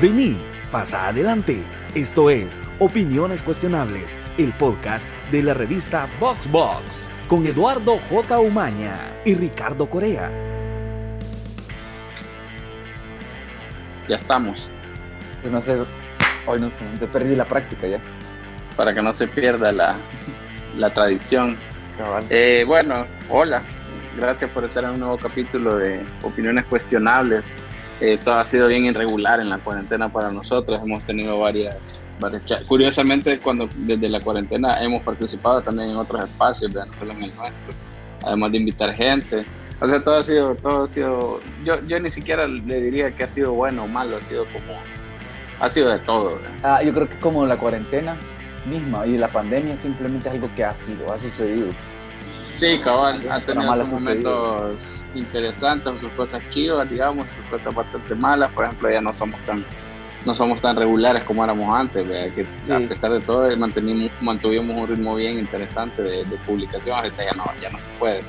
Vení, pasa adelante. Esto es Opiniones Cuestionables, el podcast de la revista Box Box, con Eduardo J. Umaña y Ricardo Corea. Ya estamos. Yo no sé, hoy no sé, te perdí la práctica ya. Para que no se pierda la, la tradición. Eh, bueno, hola. Gracias por estar en un nuevo capítulo de Opiniones Cuestionables. Eh, todo ha sido bien irregular en la cuarentena para nosotros. Hemos tenido varias, varias Curiosamente, cuando desde la cuarentena hemos participado también en otros espacios, no solo en el nuestro, además de invitar gente. O sea, todo ha sido, todo ha sido, yo, yo ni siquiera le diría que ha sido bueno o malo, ha sido como, ha sido de todo. Ah, yo creo que como la cuarentena misma y la pandemia simplemente es algo que ha sido, ha sucedido. Sí, cabal, ha tenido sus momentos interesantes, sus cosas chivas, digamos, sus cosas bastante malas. Por ejemplo, ya no somos tan no somos tan regulares como éramos antes, ¿verdad? que Sí. a pesar de todo mantenimos, mantuvimos un ritmo bien interesante de, de publicación, ahorita ya no, ya no se puede,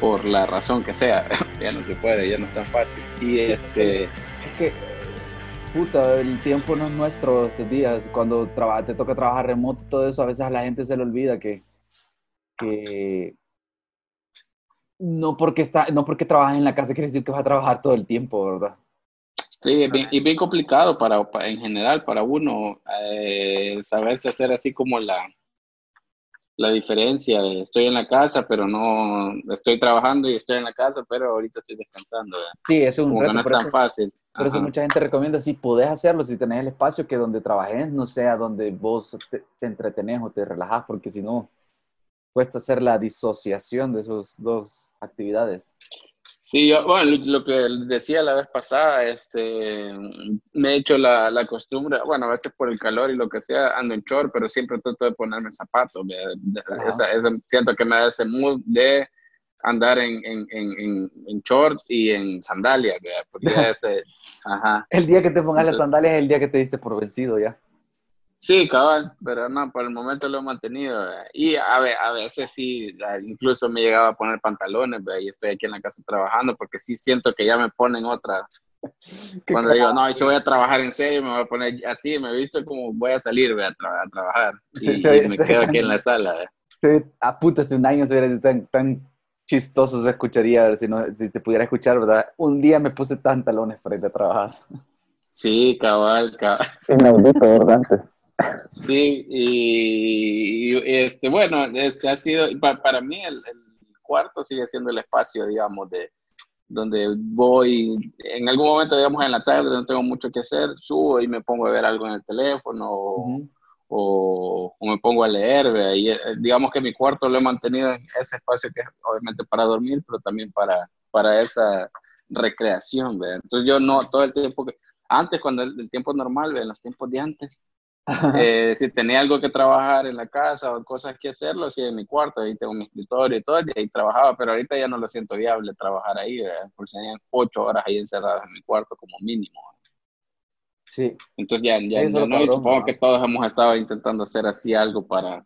por la razón que sea, ya no se puede, ya no es tan fácil. Y este, Es que, puta, el tiempo no es nuestro estos días. Cuando te toca trabajar remoto todo eso, a veces a la gente se le olvida que, que no porque está, no porque trabajas en la casa quiere decir que vas a trabajar todo el tiempo, ¿verdad? Sí, es bien, complicado para, pa- en general para uno eh, saberse hacer así como la, la diferencia estoy en la casa, pero no estoy trabajando y estoy en la casa, pero ahorita estoy descansando. ¿verdad? Sí, es un Como que reto, no es tan eso- fácil. Por eso mucha gente recomienda, si podés hacerlo, si tenés el espacio, que donde trabajes no sea donde vos te, te entretenés o te relajás, porque si no, cuesta hacer la disociación de esas dos actividades. Sí, yo, bueno, lo, que decía la vez pasada, este, me he hecho la, la costumbre, bueno, a veces por el calor y lo que sea, ando en short, pero siempre trato de ponerme zapatos. Esa- esa- siento que me da ese mood de andar en, en, en, en, short y en sandalias, porque ese, ajá. El día que te pongas las Entonces- sandalias es el día que te diste por vencido ya. Sí, cabal, pero no, por el momento lo he mantenido. ¿verdad? Y a, ve- a veces sí, incluso me llegaba a poner pantalones, ¿verdad? y estoy aquí en la casa trabajando, porque sí siento que ya me ponen otra, Cuando digo, no, y si voy a trabajar en serio, me voy a poner así, me he visto como voy a salir a, tra- a trabajar. Y, Sí, y se- me quedo aquí en la sala. Sí, a puta, si un año se hubiera tan, tan chistoso se escucharía, si, no, si te pudiera escuchar, ¿verdad? Un día me puse pantalones para ir a trabajar. Sí, cabal, cabal. Inaudito, ¿verdad? Sí, y, y, este, bueno, este ha sido, pa- para mí el, el cuarto sigue siendo el espacio, digamos, de donde voy, en algún momento, digamos, en la tarde, no tengo mucho que hacer, subo y me pongo a ver algo en el teléfono o, Ujú. o, o me pongo a leer, ¿ve? y eh, digamos que mi cuarto lo he mantenido en ese espacio que es obviamente para dormir, pero también para, para esa recreación, ¿ve? entonces yo no, todo el tiempo que, antes cuando el, el tiempo normal, ¿ve? en los tiempos de antes, eh, si tenía algo que trabajar en la casa o cosas que hacer, lo hacía en mi cuarto, ahí tengo mi escritorio y todo, y ahí trabajaba, pero ahorita ya no lo siento viable trabajar ahí, ¿ve? porque serían ocho horas ahí encerradas en mi cuarto como mínimo. Sí, Entonces ya, ya, ya no, y cabrón, supongo que todos hemos estado intentando hacer así algo para,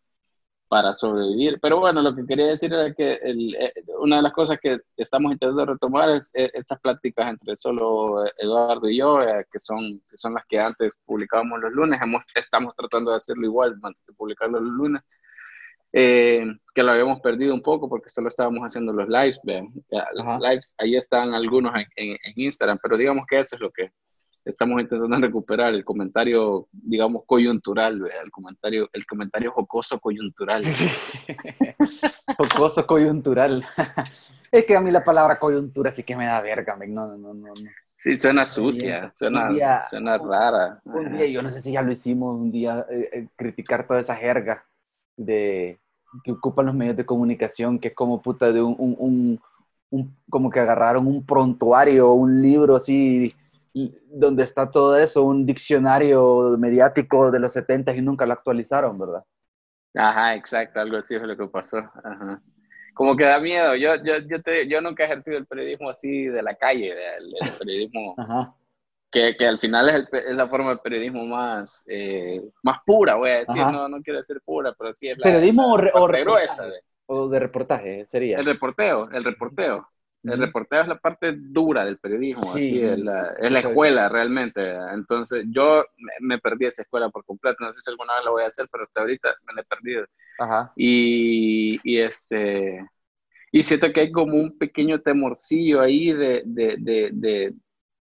para sobrevivir. Pero bueno, lo que quería decir era que el, eh, una de las cosas que estamos intentando retomar es eh, estas pláticas entre solo eh, Eduardo y yo, eh, que, son, que son las que antes publicábamos los lunes. Hemos, estamos tratando de hacerlo igual, de publicarlo los lunes. eh, que lo habíamos perdido un poco porque solo estábamos haciendo los lives, vean, los lives, ahí están algunos en, en- en Instagram, pero digamos que eso es lo que, estamos intentando recuperar el comentario, digamos, coyuntural, el comentario, el comentario jocoso coyuntural. jocoso coyuntural. es que a mí la palabra coyuntura sí que me da verga, men. no, no, no, no. Sí, suena sucia, suena, Un día- suena rara. Un Ajá. día, yo no sé si ya lo hicimos, un día eh, eh, criticar toda esa jerga de que ocupan los medios de comunicación, que es como puta de un, un- un- un- como que agarraron un prontuario, un libro así, donde está todo eso, un diccionario mediático de los 70 y nunca lo actualizaron, ¿verdad? Ajá, exacto, algo así es lo que pasó. Ajá. Como que da miedo. Yo, yo, yo, te- yo nunca he ejercido el periodismo así de la calle, el, el periodismo Ajá. que, que al final es, el es la forma de periodismo más, eh, más pura, voy a decir. Ajá. No, no quiero decir pura, pero sí es la, Periodismo la o re- o gruesa. O de reportaje, sería. El reporteo, el reporteo. El Ujú. reporteo es la parte dura del periodismo, Sí, así es la, es la escuela realmente. Entonces yo me, perdí esa escuela por completo, no sé si alguna vez la voy a hacer, pero hasta ahorita me la he perdido. Ajá. Y, y este, y siento que hay como un pequeño temorcillo ahí de, de, de, de,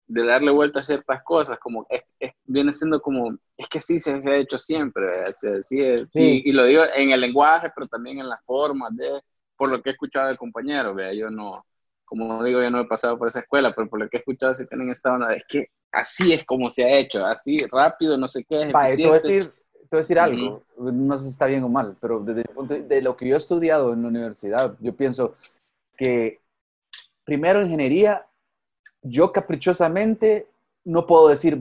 de darle vuelta a ciertas cosas, como es, es- viene siendo como, es que sí se, se ha hecho siempre. Se- sí es- Sí. Y, lo digo en el lenguaje, pero también en las formas de, por lo que he escuchado de compañeros. Yo no, como digo, yo no he pasado por esa escuela, pero por lo que he escuchado sí tienen esta onda, es que así es como se ha hecho, así rápido, no sé qué, es Vale, te voy a decir, te voy a decir algo, no sé si está bien o mal, pero desde el punto de lo que yo he estudiado en la universidad, yo pienso que primero ingeniería, yo caprichosamente no puedo decir,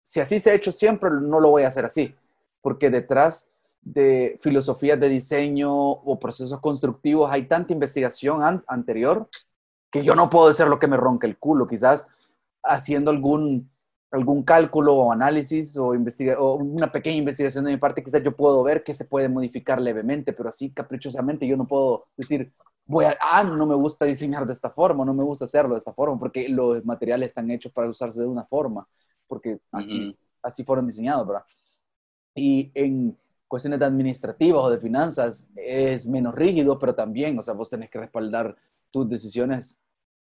si así se ha hecho siempre, no lo voy a hacer así, porque detrás de filosofías de diseño o procesos constructivos hay tanta investigación an- anterior que yo no puedo hacer lo que me ronca el culo, quizás haciendo algún, algún cálculo o análisis o, investiga o una pequeña investigación de mi parte, quizás yo puedo ver que se puede modificar levemente, pero así caprichosamente yo no puedo decir, voy a, ah, no me gusta diseñar de esta forma, no me gusta hacerlo de esta forma, porque los materiales están hechos para usarse de una forma, porque así, Ujú. así fueron diseñados, ¿verdad? Y en cuestiones de administrativas o de finanzas es menos rígido, pero también, o sea, vos tenés que respaldar tus decisiones.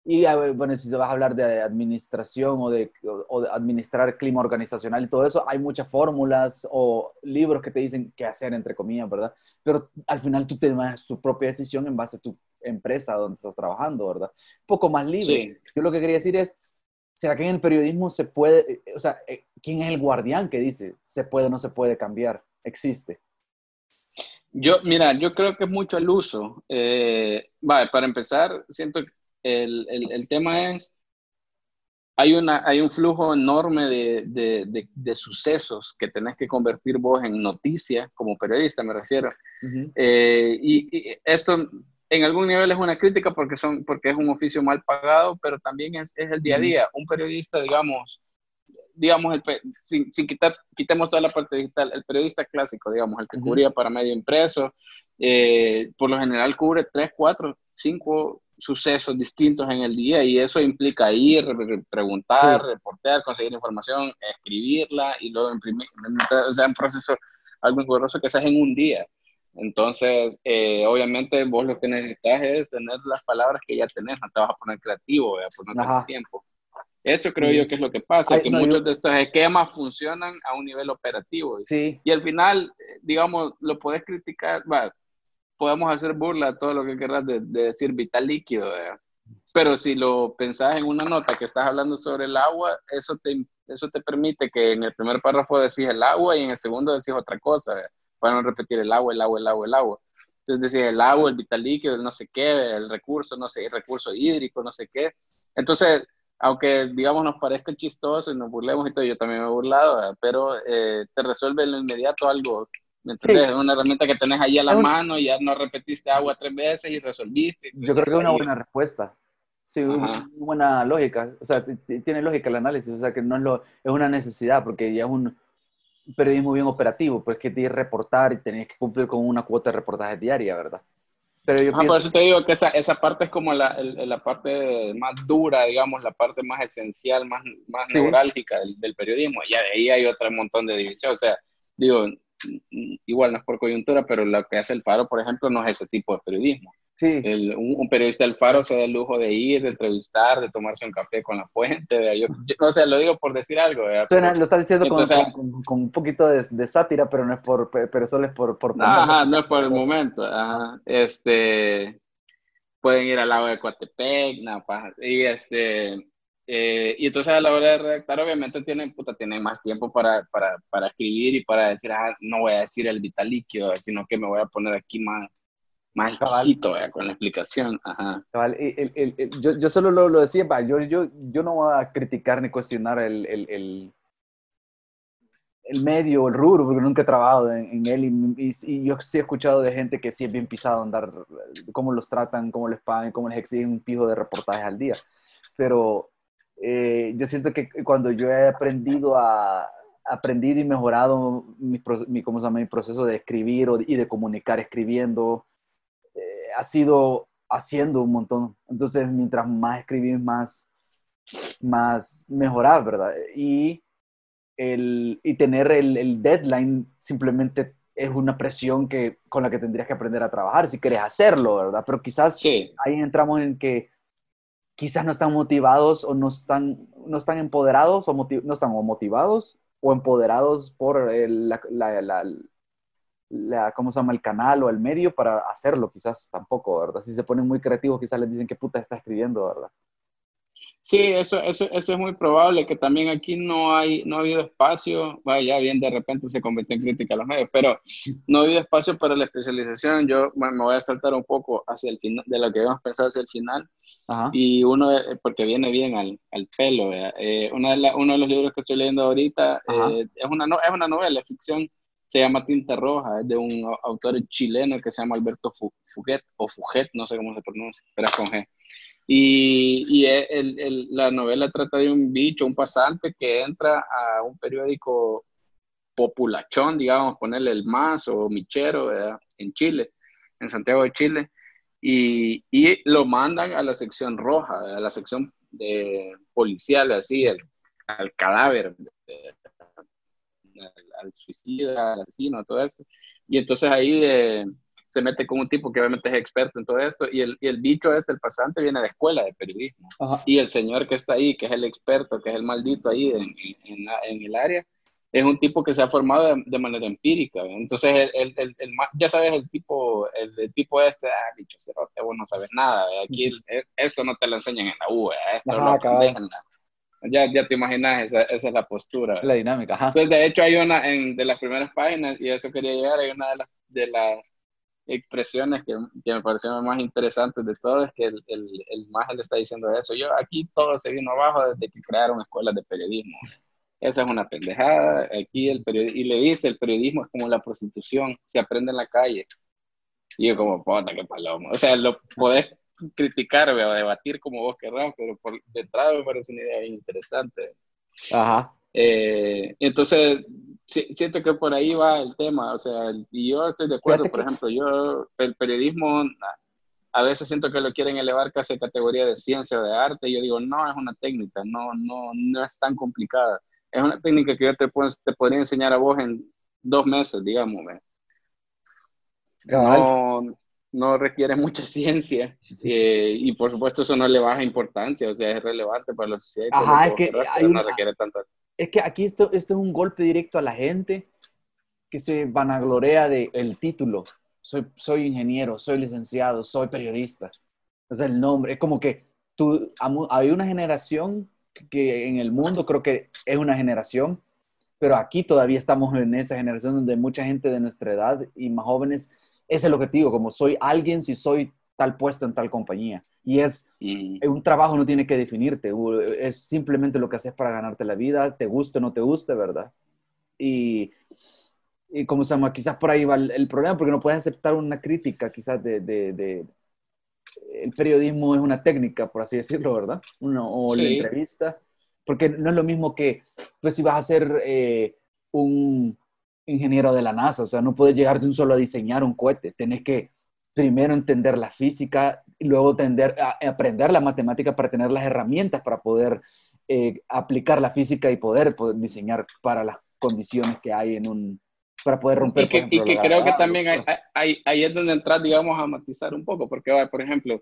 Y bueno, si vas a hablar de administración o de, o- de administrar clima organizacional y todo eso, hay muchas fórmulas o libros que te dicen qué hacer, entre comillas, ¿verdad? Pero al final tú tomas tu propia decisión en base a tu empresa donde estás trabajando, ¿verdad? Un poco más libre. Sí. Yo lo que quería decir es, ¿será que en el periodismo se puede, eh, o sea, eh, quién es el guardián que dice se puede o no se puede cambiar? Existe. Yo, mira, yo creo que es mucho el uso. Eh, vale, para empezar, siento que el, el, el tema es, hay, una, hay un flujo enorme de, de, de, de sucesos que tenés que convertir vos en noticia, como periodista me refiero. Ujú. Eh, y, y esto en algún nivel es una crítica porque, son, porque es un oficio mal pagado, pero también es, es el día a día. Un periodista, digamos, digamos, el, sin, sin quitar, quitemos toda la parte digital, el periodista clásico, digamos, el que Ujú. cubría para medio impreso, eh, por lo general cubre tres, cuatro, cinco sucesos distintos en el día y eso implica ir, re- re- preguntar, Sí. reportear, conseguir información, escribirla y luego imprimir, o sea, un proceso algo engorroso que se hace en un día. Entonces, eh, obviamente vos lo que necesitas es tener las palabras que ya tenés, no te vas a poner creativo, ¿verdad? pues no tenés tiempo. Eso creo Sí. yo que es lo que pasa, Ay, que no, muchos yo- de estos esquemas funcionan a un nivel operativo. Sí, Y al final, eh, digamos, lo puedes criticar, va, podemos hacer burla todo lo que querrás de, de decir vital líquido, ¿verdad? pero si lo pensás en una nota que estás hablando sobre el agua, eso te, eso te permite que en el primer párrafo decís el agua y en el segundo decís otra cosa, para no repetir el agua, el agua, el agua, el agua. Entonces decís el agua, el vital líquido, el no sé qué, el recurso, no sé, el recurso hídrico, no sé qué. Entonces, aunque digamos nos parezca chistoso y nos burlemos y todo, yo también me he burlado, ¿verdad? pero eh, te resuelve en lo inmediato algo, ¿me entendés? Es una herramienta que tenés ahí a la mano y ya no repetiste agua tres veces y resolviste. yo creo que es una Ahí. buena respuesta. Sí, una Ajá. buena lógica. O sea, tiene lógica el análisis. O sea, que no es, lo, es una necesidad porque ya es un periodismo bien operativo, pues que tienes que reportar y tenés que cumplir con una cuota de reportaje diaria, ¿verdad? Pero yo Ajá, por pienso, eso te digo que esa, esa parte es como la, el- la parte más dura, digamos, la parte más esencial, más, más Sí. neurálgica del, del periodismo. De ahí hay otro montón de división. O sea, digo, igual no es por coyuntura, pero lo que hace el Faro, por ejemplo, no es ese tipo de periodismo. sí, El- un, un periodista del Faro se da el lujo de ir, de entrevistar, de tomarse un café con la fuente. Yo, yo- no sé, lo digo por decir algo. suena- lo estás diciendo con, entonces- con- con- con un poquito de, de sátira, pero no es por, pero solo es por... por Ajá, no es por el momento. Ajá. Este, pueden ir al lago de Coatepec, nada. Y este, eh, y entonces a la hora de redactar, obviamente tienen, puta, tienen más tiempo para, para, para escribir y para decir, ah, no voy a decir el vital líquido, sino que me voy a poner aquí más, más exquisito, ¿verdad? con la explicación. Ajá. El- el- el- yo, yo solo lo, lo decía, va, yo, yo, yo no voy a criticar ni cuestionar el, el, el, el medio, el rubro, porque nunca he trabajado en, en él y, y- y yo sí he escuchado de gente que sí es bien pisado andar, cómo los tratan, cómo les pagan, cómo les exigen un pijo de reportajes al día. Pero eh, yo siento que cuando yo he aprendido a aprendido y mejorado mi, mi, ¿cómo se llama? mi proceso de escribir y de comunicar escribiendo, eh, ha sido haciendo un montón. Entonces, mientras más escribís, más, más mejorás, ¿verdad? Y, el, y tener el, el deadline simplemente es una presión que, con la que tendrías que aprender a trabajar si quieres hacerlo, ¿verdad? Pero quizás Sí, ahí entramos en que quizás no están motivados o no están, no están empoderados o no están motivados o empoderados por el- la, la, ¿cómo se llama? El canal o el medio para hacerlo, quizás tampoco, ¿verdad? Si se ponen muy creativos, quizás les dicen qué puta está escribiendo, ¿verdad? Sí, eso, eso, eso es muy probable, que también aquí no hay, no ha habido espacio, vaya, bien de repente se convirtió en crítica a los medios, pero no ha habido espacio para la especialización. Yo bueno, me voy a saltar un poco hacia el final, de lo que habíamos pensado hacia el final, Ajá. y uno, porque viene bien al, al pelo. Eh, una de la- uno de los libros que estoy leyendo ahorita eh, es, una, no- es una novela, es ficción, se llama Tinta Roja, es de un au- autor chileno que se llama Alberto Fu- Fuguet, o Fuget, no sé cómo se pronuncia, pero es con G. Y, y el- el- la novela trata de un bicho, un pasante que entra a un periódico populachón, digamos, ponerle el MAS o Michero, ¿verdad? en Chile, en Santiago de Chile, y, y lo mandan a la sección roja, a la sección de policial, así, el- al cadáver, al, al suicida, al asesino, todo eso. Y entonces ahí eh, se mete con un tipo que obviamente es experto en todo esto, y el, y el bicho este, el pasante, viene de escuela de periodismo. Ajá. Y el señor que está ahí, que es el experto, que es el maldito ahí en, en, la- en el área, es un tipo que se ha formado de, de manera empírica. ¿ve? Entonces, el, el, el, ya sabes, el tipo, el, tipo este, ah, bicho cerote, vos no sabes nada. ¿ve? Aquí esto no te lo enseñan en la U, esto Ajá, lo en la- Ya, ya te imaginas, esa, esa es la postura. ¿ve? La dinámica, ajá. Entonces, de hecho, hay una en, de las primeras páginas, y a eso quería llegar, hay una de las, de las expresiones que, que me parecieron más interesantes de todo, es que el, el, el maje le está diciendo eso. Yo, aquí todo se vino abajo desde que crearon escuelas de periodismo. Esa es una pendejada. Aquí el periodismo, y le dice, el periodismo es como la prostitución, se aprende en la calle. Y yo como, puta, qué palomo. O sea, lo podés criticar o debatir como vos querrás, pero por detrás me parece una idea bien interesante. Ajá. Eh, entonces, siento que por ahí va el tema, o sea, y yo estoy de acuerdo, Fíjate por que- ejemplo, yo, el periodismo, a- veces siento que lo quieren elevar casi a categoría de ciencia o de arte, y yo digo, no, es una técnica, no, no, no es tan complicada, es una técnica que yo te, puedo- te podría enseñar a vos en dos meses, digamos, no, no requiere mucha ciencia, eh, y por supuesto eso no le baja importancia, o sea, es relevante para la sociedad, Ajá, es que hay pero no una- requiere tanta Es que aquí esto, esto es un golpe directo a la gente que se vanaglorea de el título. Soy, ingeniero, soy licenciado, soy periodista. Sea, el nombre. Es como que tú, hay una generación que en el mundo creo que es una generación, pero aquí todavía estamos en esa generación donde mucha gente de nuestra edad y más jóvenes, es te digo, como soy alguien si soy tal puesto en tal compañía. Y es, Mm. un trabajo no tiene que definirte, es simplemente lo que haces para ganarte la vida, te guste o no te guste, ¿verdad? Y, y como se llama, quizás por ahí va el, el problema, porque no puedes aceptar una crítica, quizás de, de- de- el periodismo es una técnica, por así decirlo, ¿verdad? Uno, o la entrevista, porque no es lo mismo que, pues si vas a ser eh, un ingeniero de la NASA, o sea, no puedes llegar de un solo a diseñar un cohete, tenés que primero entender la física luego tender a, aprender la matemática para tener las herramientas para poder eh, aplicar la física y poder, poder diseñar para las condiciones que hay en un para poder romper Y que, por y ejemplo, que la creo que también hay, hay- ahí es donde entrar, digamos, a matizar un poco, porque, por ejemplo,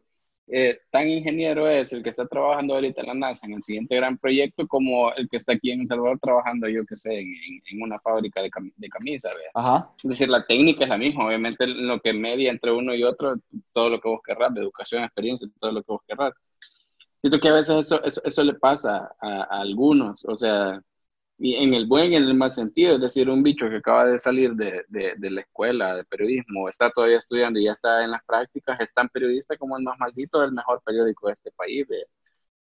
eh, tan ingeniero es el que está trabajando ahorita en la NASA en el siguiente gran proyecto como el que está aquí en El Salvador trabajando, yo que sé, en, en- una fábrica de, cami- de. Ajá, Es decir, la técnica es la misma, obviamente lo que media entre uno y otro, todo lo que vos querrás, de educación, experiencia, todo lo que vos querrás. Siento que a veces eso, eso, eso le pasa a, a algunos, o sea, y en el buen y en el mal sentido, es decir, un bicho que acaba de salir de, de, de la escuela de periodismo, está todavía estudiando y ya está en las prácticas, es tan periodista como el más maldito del mejor periódico de este país. ¿ve?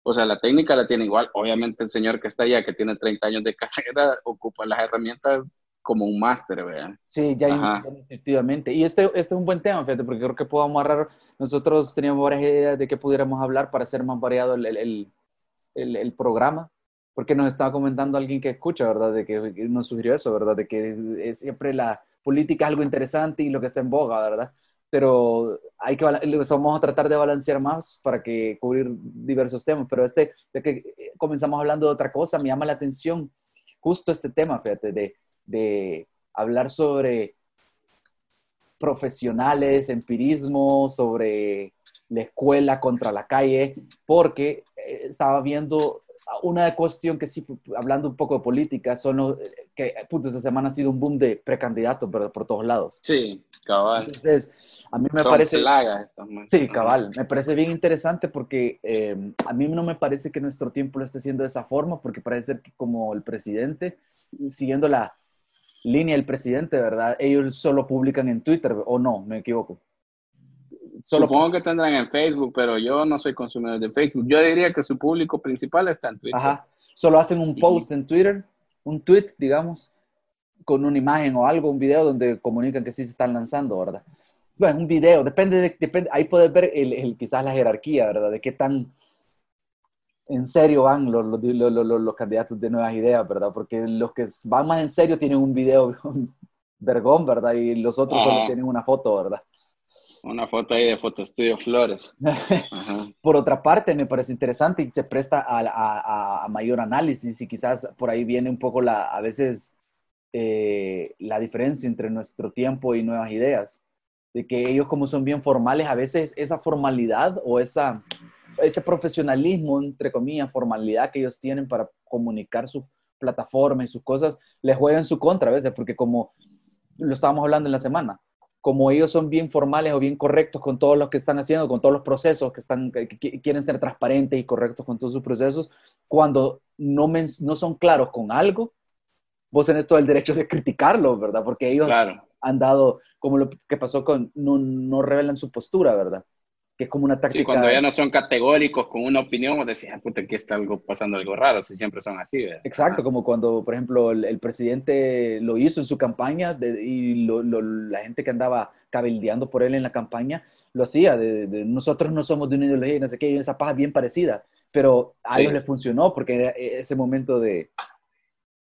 O sea, la técnica la tiene igual. Obviamente el señor que está allá, que tiene 30 años de carrera, ocupa las herramientas como un máster, ¿verdad? sí, ya, ya intuitivamente. Y este, este es un buen tema, fíjate, porque creo que puedo amarrar, nosotros teníamos varias ideas de qué pudiéramos hablar para hacer más variado el, el, el- el programa, porque nos estaba comentando alguien que escucha, ¿verdad? De que, nos sugirió eso, ¿verdad? De que es siempre la política es algo interesante y lo que está en boga, ¿verdad? pero hay que, vamos a tratar de balancear más para que cubrir diversos temas, pero este, de que comenzamos hablando de otra cosa, me llama la atención justo este tema, fíjate, de, de hablar sobre profesionales, empirismo, sobre la escuela contra la calle, porque eh, estaba viendo una cuestión que sí, hablando un poco de política, son los, que esta semana ha sido un boom de precandidatos pero por todos lados. Sí, cabal. Entonces, a mí me parece... sí, cabal. Me parece bien interesante porque eh, a mí no me parece que nuestro tiempo lo esté haciendo de esa forma, porque parece ser que como el presidente, siguiendo la línea del presidente, ¿verdad? Ellos solo publican en Twitter, ¿o no? Me equivoco. Supongo que tendrán en Facebook, pero yo no soy consumidor de Facebook. Yo diría que su público principal está en Twitter. Ajá. Solo hacen un post en Twitter, un tweet, digamos, con una imagen o algo, un video donde comunican que sí se están lanzando, ¿verdad? Bueno, un video, depende, de, depende ahí puedes ver el, quizás la jerarquía, ¿verdad? De qué tan en serio van los, los, los, los, candidatos de nuevas ideas, ¿verdad? Porque los que van más en serio tienen un video vergón, ¿verdad? Y los otros solo tienen una foto, ¿verdad? Una foto ahí de Fotostudio Flores. por otra parte, me parece interesante y se presta a, a, mayor análisis y quizás por ahí viene un poco la, a veces eh, la diferencia entre nuestro tiempo y nuevas ideas. De que ellos como son bien formales, a veces esa formalidad o esa, ese profesionalismo, entre comillas, formalidad que ellos tienen para comunicar su plataforma y sus cosas, les juega en su contra a veces, porque como lo estábamos hablando en la semana, como ellos son bien formales o bien correctos con todo lo que están haciendo, con todos los procesos que, están, que quieren ser transparentes y correctos con todos sus procesos, cuando no, no son claros con algo, vos tenés todo el derecho de criticarlo, ¿verdad? Porque ellos han dado, como lo que pasó con, no, no revelan su postura, ¿verdad? Que es como una táctica. Sí, cuando ya no son categóricos con una opinión, decían, ah, puta, aquí está algo pasando algo raro, si siempre son así. ¿verdad? Exacto, como cuando, por ejemplo, el, presidente lo hizo en su campaña y la gente que andaba cabildeando por él en la campaña lo hacía, de, nosotros no somos de una ideología y no sé qué, y esa paja bien parecida, pero a ellos le funcionó porque era ese momento de,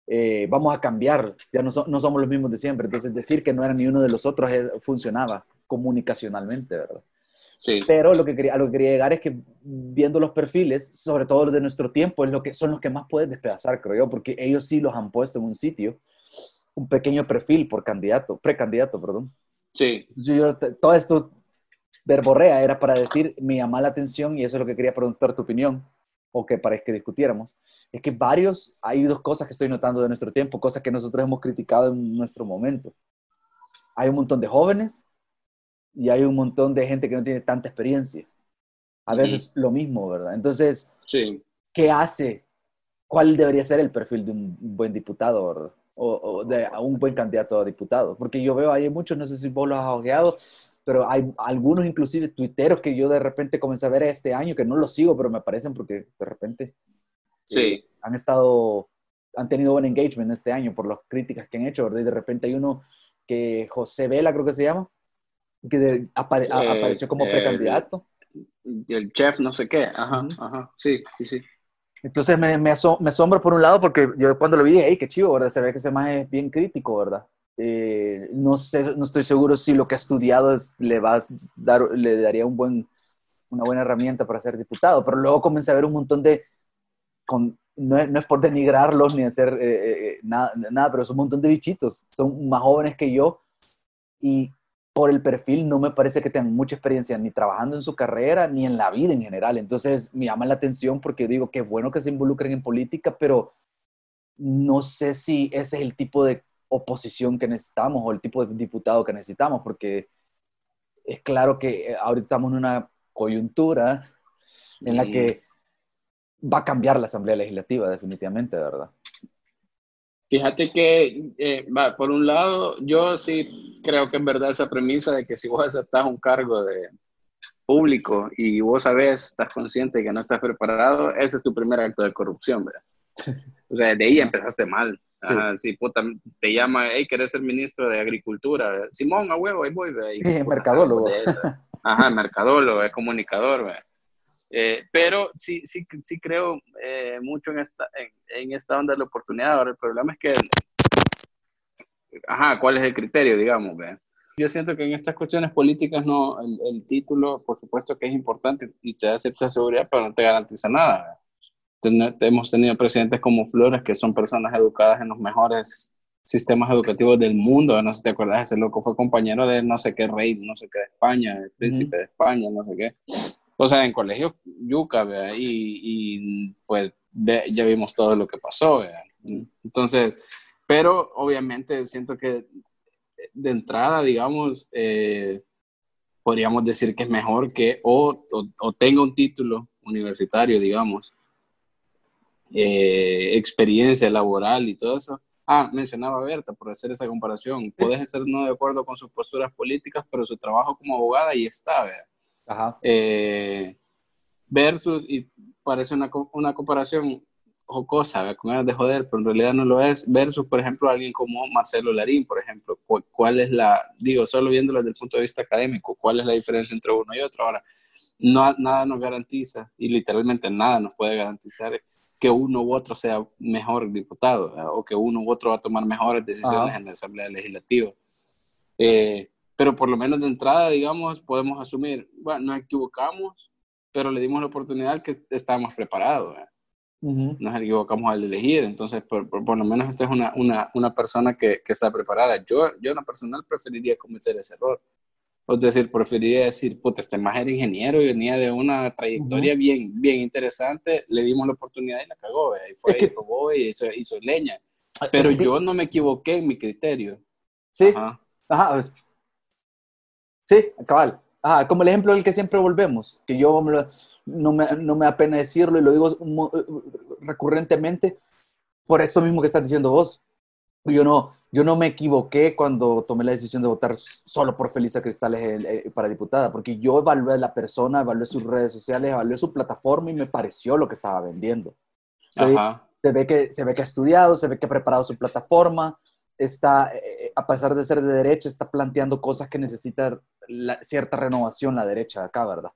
eh, vamos a cambiar, ya no, no, somos los mismos de siempre. Entonces, decir que no era ni uno de los otros eh, funcionaba comunicacionalmente, ¿verdad? Pero lo que quería, a lo que quería llegar es que viendo los perfiles, sobre todo los de nuestro tiempo, es lo que, son los que más puedes despedazar, creo yo, porque ellos sí los han puesto en un sitio, un pequeño perfil por candidato, precandidato, perdón. Sí. Yo, todo esto verborrea era para decir, me llama la atención y eso es lo que quería preguntar tu opinión, o que para que discutiéramos, es que varios, hay dos cosas que estoy notando de nuestro tiempo, cosas que nosotros hemos criticado en nuestro momento. Hay un montón de jóvenes y hay un montón de gente que no tiene tanta experiencia. A veces lo mismo, ¿verdad? Entonces, sí. ¿qué hace? ¿Cuál debería ser el perfil de un buen diputado o, de un buen candidato a diputado? Porque yo veo, hay muchos, no sé si vos lo has ojeado, pero hay algunos inclusive tuiteros que yo de repente comencé a ver este año, que no los sigo, pero me aparecen porque de repente sí. Eh, han estado, han tenido buen engagement este año por las críticas que han hecho, ¿verdad? Y de repente hay uno que José Vela creo que se llama, que apareció como precandidato. El chef no sé qué, ajá, ajá, sí, sí, sí. Entonces me, me, asombra por un lado porque yo cuando lo vi dije, hey, qué chivo, ¿verdad? Se ve que ese más es bien crítico, ¿verdad? Eh, no sé, no estoy seguro si lo que ha estudiado le va a dar, le daría un buen, una buena herramienta para ser diputado, pero luego comencé a ver un montón de, con, no, es, no, es, por denigrarlos ni hacer eh, eh, nada, nada, pero es un montón de bichitos, son más jóvenes que yo y por el perfil no me parece que tengan mucha experiencia ni trabajando en su carrera ni en la vida en general. Entonces me llama la atención porque digo que bueno que se involucren en política, pero no sé si ese es el tipo de oposición que necesitamos o el tipo de diputado que necesitamos, porque es claro que eh, ahorita estamos en una coyuntura en la que va a cambiar la Asamblea Legislativa definitivamente, ¿verdad? Fíjate que, eh, por un lado, yo sí creo que en verdad esa premisa de que si vos aceptás un cargo de público y vos sabés, estás consciente de que no estás preparado, ese es tu primer acto de corrupción, ¿verdad? O sea, de ahí empezaste mal. si puta, te llama, hey, ¿querés ser ministro de Agricultura? Simón, a huevo, ahí voy, ¿verdad? Y, mercadólogo. Ajá, mercadólogo, es comunicador, ¿verdad? Eh, pero sí, sí, sí creo eh, mucho en esta, en, esta onda de la oportunidad. Ahora, el problema es que, ajá, ¿cuál es el criterio, digamos? yo siento que en estas cuestiones políticas no, el, el, título, por supuesto que es importante y te da cierta seguridad, pero no te garantiza nada. hemos tenido presidentes como Flores, que son personas educadas en los mejores sistemas educativos del mundo. No sé si te acuerdas, ese loco fue compañero de no sé qué rey, no sé qué de España, el príncipe de España, no sé qué. O sea, en colegio yuca, y, y, pues ya vimos todo lo que pasó. Entonces, pero obviamente siento que de entrada, digamos, eh, podríamos decir que es mejor que o, o, tenga un título universitario, digamos, eh, experiencia laboral y todo eso. Ah, mencionaba Berta, por hacer esa comparación. Puedes estar no de acuerdo con sus posturas políticas, pero su trabajo como abogada ahí está, ¿verdad? Ajá. Eh, versus, y parece una, una comparación jocosa, con ganas de joder, pero en realidad no lo es, versus, por ejemplo, alguien como Marcelo Larín, por ejemplo, cuál es la, digo, solo viéndolo desde el punto de vista académico, cuál es la diferencia entre uno y otro. Ahora, no, nada nos garantiza, y literalmente nada nos puede garantizar que uno u otro sea mejor diputado, o que uno u otro va a tomar mejores decisiones en la Asamblea Legislativa. Eh, pero por lo menos de entrada, digamos, podemos asumir, bueno, nos equivocamos, pero le dimos la oportunidad que estábamos preparados. Nos equivocamos al elegir, entonces por, por, lo menos esta es una, una, una persona que, que, está preparada. Yo, yo en lo personal preferiría cometer ese error. Es decir, preferiría decir, puta, este más era ingeniero y venía de una trayectoria bien, bien interesante, le dimos la oportunidad y la cagó, y fue y robó y hizo, hizo leña. Ah, pero yo no me equivoqué en mi criterio. Sí, ajá, ajá Sí, cabal. Ah, como el ejemplo del que siempre volvemos, que yo no, me, no me da pena decirlo y lo digo recurrentemente por esto mismo que estás diciendo vos. Yo no, yo no me equivoqué cuando tomé la decisión de votar solo por Felisa Cristales eh, eh, para diputada, porque yo evalué a la persona, evalué sus redes sociales, evalué su plataforma y me pareció lo que estaba vendiendo. Se, ve que, se ve que ha estudiado, se ve que ha preparado su plataforma, está, eh, a pesar de ser de derecha, está planteando cosas que necesitan cierta renovación la derecha acá, ¿verdad?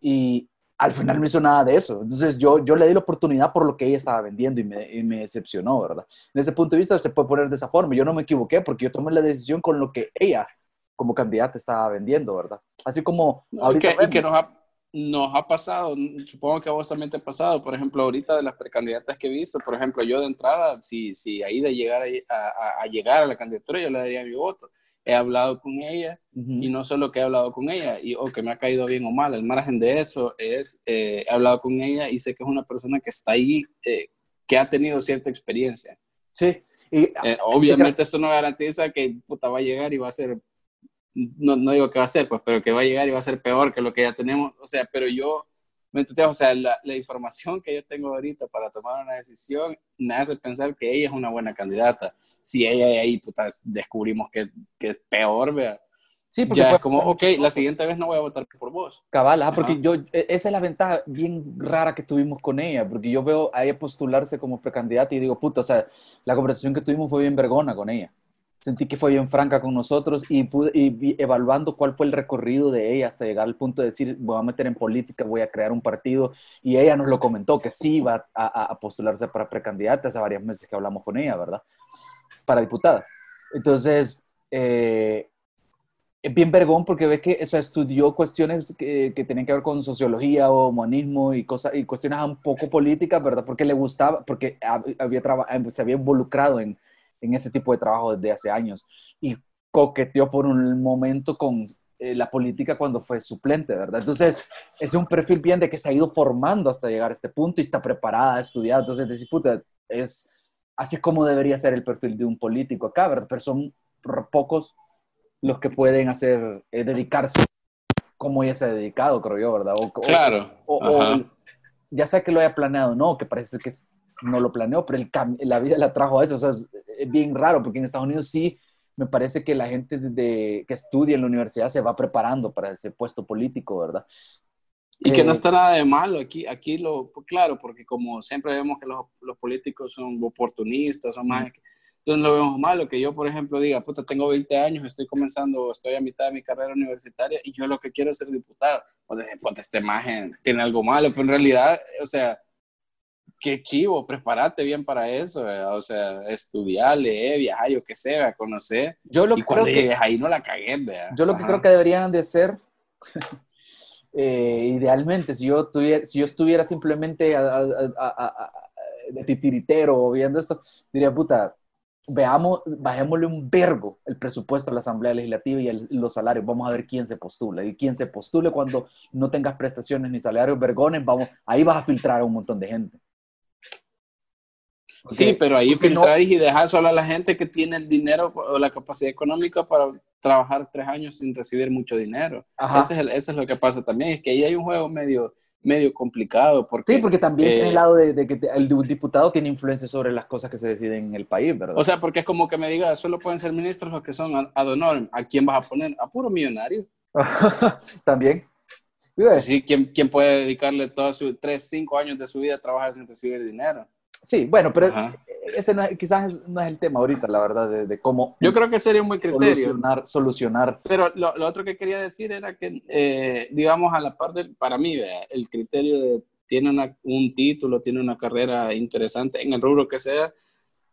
Y al final no hizo nada de eso. Entonces yo, yo le di la oportunidad por lo que ella estaba vendiendo y me, y me decepcionó, ¿verdad? En ese punto de vista se puede poner de esa forma. Yo no me equivoqué porque yo tomé la decisión con lo que ella como candidata estaba vendiendo, ¿verdad? Así como... Ahorita y que, nos ha, nos ha pasado, supongo que a vos también te ha pasado, por ejemplo, ahorita de las precandidatas que he visto, por ejemplo, yo de entrada, si, si ahí de llegar a, a, llegar a la candidatura, yo le daría mi voto. He hablado con ella y no solo que he hablado con ella y o que me ha caído bien o mal, el margen de eso es, eh, he hablado con ella y sé que es una persona que está ahí, eh, que ha tenido cierta experiencia. Sí. Y, eh, obviamente esto no garantiza que puta va a llegar y va a ser no, no digo que va a ser, pues, pero que va a llegar y va a ser peor que lo que ya tenemos. O sea, pero yo, me o sea, la, la, información que yo tengo ahorita para tomar una decisión me hace pensar que ella es una buena candidata. Si ella ahí, puta, descubrimos que, que es peor, vea. Sí, porque ya es como, ok, la siguiente vez no voy a votar por vos. Cabal, porque yo, e, esa es la ventaja bien rara que tuvimos con ella, porque yo veo a ella postularse como precandidata y digo, puta, o sea, la conversación que tuvimos fue bien vergona con ella sentí que fue bien franca con nosotros y, pude, y, evaluando cuál fue el recorrido de ella hasta llegar al punto de decir, voy a meter en política, voy a crear un partido. Y ella nos lo comentó, que sí iba a, postularse para precandidata hace varios meses que hablamos con ella, ¿verdad? Para diputada. Entonces, eh, es bien vergón porque ve que o estudió cuestiones que, que tenían que ver con sociología o humanismo y, cosas, y cuestiones un poco políticas, ¿verdad? Porque le gustaba, porque había se había involucrado en en ese tipo de trabajo desde hace años y coqueteó por un momento con eh, la política cuando fue suplente, ¿verdad? Entonces, es un perfil bien de que se ha ido formando hasta llegar a este punto y está preparada, ha estudiado. Entonces, decir, puta, es así como debería ser el perfil de un político acá, ¿verdad? Pero son pocos los que pueden hacer, eh, dedicarse como ella se ha dedicado, creo yo, ¿verdad? claro. O, ya sea que lo haya planeado no, que parece que no lo planeó, pero el la vida la trajo a eso. O sea, es bien raro, porque en Estados Unidos sí me parece que la gente de, que estudia en la universidad se va preparando para ese puesto político, ¿verdad? Y que no eh, está nada de malo aquí, aquí lo, claro, porque como siempre vemos que los, los políticos son oportunistas, son más, entonces lo vemos malo, que yo, por ejemplo, diga, puta, tengo 20 años, estoy comenzando, estoy a mitad de mi carrera universitaria y yo lo que quiero es ser diputado. O sea, pues este imagen tiene algo malo, pero en realidad, o sea, qué chivo, prepárate bien para eso, o sea, estudiar, leer, viajar, yo qué sé, conocer. Yo lo y cuando llegues ahí no la cagué, ¿verdad? Yo lo que creo que deberían de hacer, eh, idealmente, si yo, tuviera, si yo estuviera simplemente de titiritero viendo esto, diría, puta, veamos, bajémosle un vergo el presupuesto a la Asamblea Legislativa y los salarios. Vamos a ver quién se postula. Y quién se postule cuando no tengas prestaciones ni salarios vergones, vamos, ahí vas a filtrar a un montón de gente. Sí, pero ahí filtrar y dejar solo a la gente que tiene el dinero o la capacidad económica para trabajar tres años sin recibir mucho dinero. Eso es, eso es lo que pasa también, es que ahí hay un juego medio medio complicado. Porque, sí, porque también eh, el lado de, que el diputado tiene influencia sobre las cosas que se deciden en el país, ¿verdad? O sea, porque es como que me diga, solo pueden ser ministros los que son ad honorem. ¿A quién vas a poner? A puro millonario. también. Sí, ¿quién, ¿quién puede dedicarle todos sus tres, cinco años de su vida a trabajar sin recibir dinero? Sí, bueno, pero ese no es, quizás no es el tema ahorita, la verdad, de, cómo... Yo creo que sería un buen criterio. Solucionar. solucionar. Pero lo, otro que quería decir era que, eh, digamos, a la parte, para mí, el criterio de tiene un título, tiene una carrera interesante en el rubro que sea.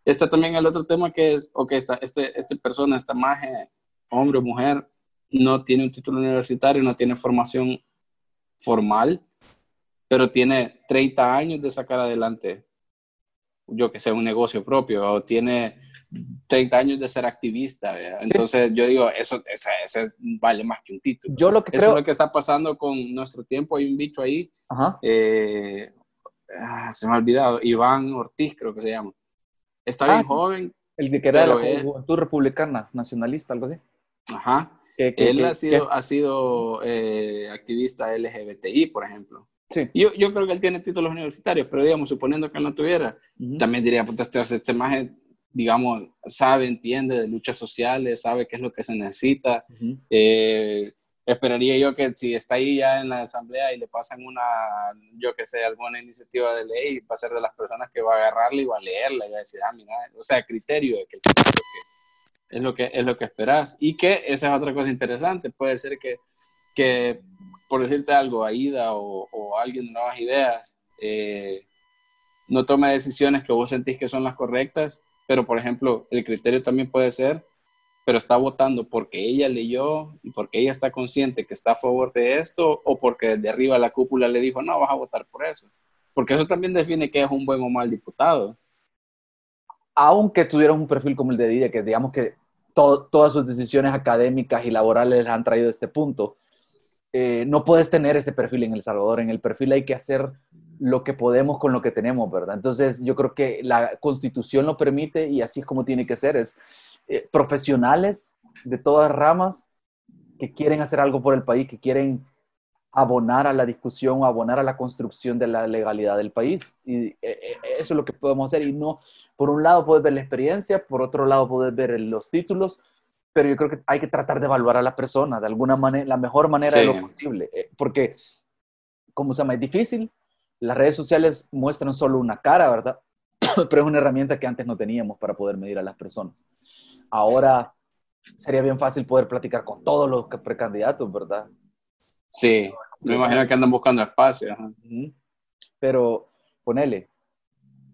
Está también el otro tema que es, ok, esta, este, este persona, esta maje, hombre o mujer, no tiene un título universitario, no tiene formación formal, pero tiene 30 años de sacar adelante yo que sé, un negocio propio o tiene 30 años de ser activista. Entonces yo digo, eso, eso, vale más que un título. Yo lo que eso creo... es lo que está pasando con nuestro tiempo. Hay un bicho ahí, eh, ah, se me ha olvidado, Iván Ortiz creo que se llama. Está bien ah, joven. El que era de la Juventud Republicana, nacionalista, algo así. Ajá. Él ha sido, ha sido eh, activista LGBTI, por ejemplo. Yo, yo creo que él tiene títulos universitarios, pero digamos, suponiendo que él no tuviera, también diría, puta, este, este más, digamos, sabe, entiende de luchas sociales, sabe qué es lo que se necesita. Eh, esperaría yo que si está ahí ya en la asamblea y le pasan una, yo que sé, alguna iniciativa de ley, va a ser de las personas que va a agarrarla y va a leerla y va a decir, ah, mira, o sea, criterio de que es lo que es lo que esperas. Y que esa es otra cosa interesante, puede ser que, que por decirte algo, Aida o, alguien de nuevas ideas, eh, no tome decisiones que vos sentís que son las correctas, pero por ejemplo, el criterio también puede ser, pero está votando porque ella leyó y porque ella está consciente que está a favor de esto o porque de arriba la cúpula le dijo, no, vas a votar por eso. Porque eso también define que es un buen o mal diputado. Aunque tuvieras un perfil como el de Dida, que digamos que todas sus decisiones académicas y laborales les han traído a este punto, eh, no puedes tener ese perfil en El Salvador. En el perfil hay que hacer lo que podemos con lo que tenemos, ¿verdad? Entonces yo creo que la constitución lo permite y así es como tiene que ser. Es eh, profesionales de todas ramas que quieren hacer algo por el país, que quieren abonar a la discusión abonar a la construcción de la legalidad del país. Y eh, eso es lo que podemos hacer. Y no, por un lado puedes ver la experiencia, por otro lado puedes ver los títulos, pero yo creo que hay que tratar de evaluar a la persona de alguna manera, la mejor manera de lo posible, eh, porque, como se llama, es difícil, las redes sociales muestran solo una cara, ¿verdad? pero es una herramienta que antes no teníamos para poder medir a las personas. Ahora sería bien fácil poder platicar con todos los precandidatos, ¿verdad? Sí, me imagino que andan buscando espacio. Pero ponele,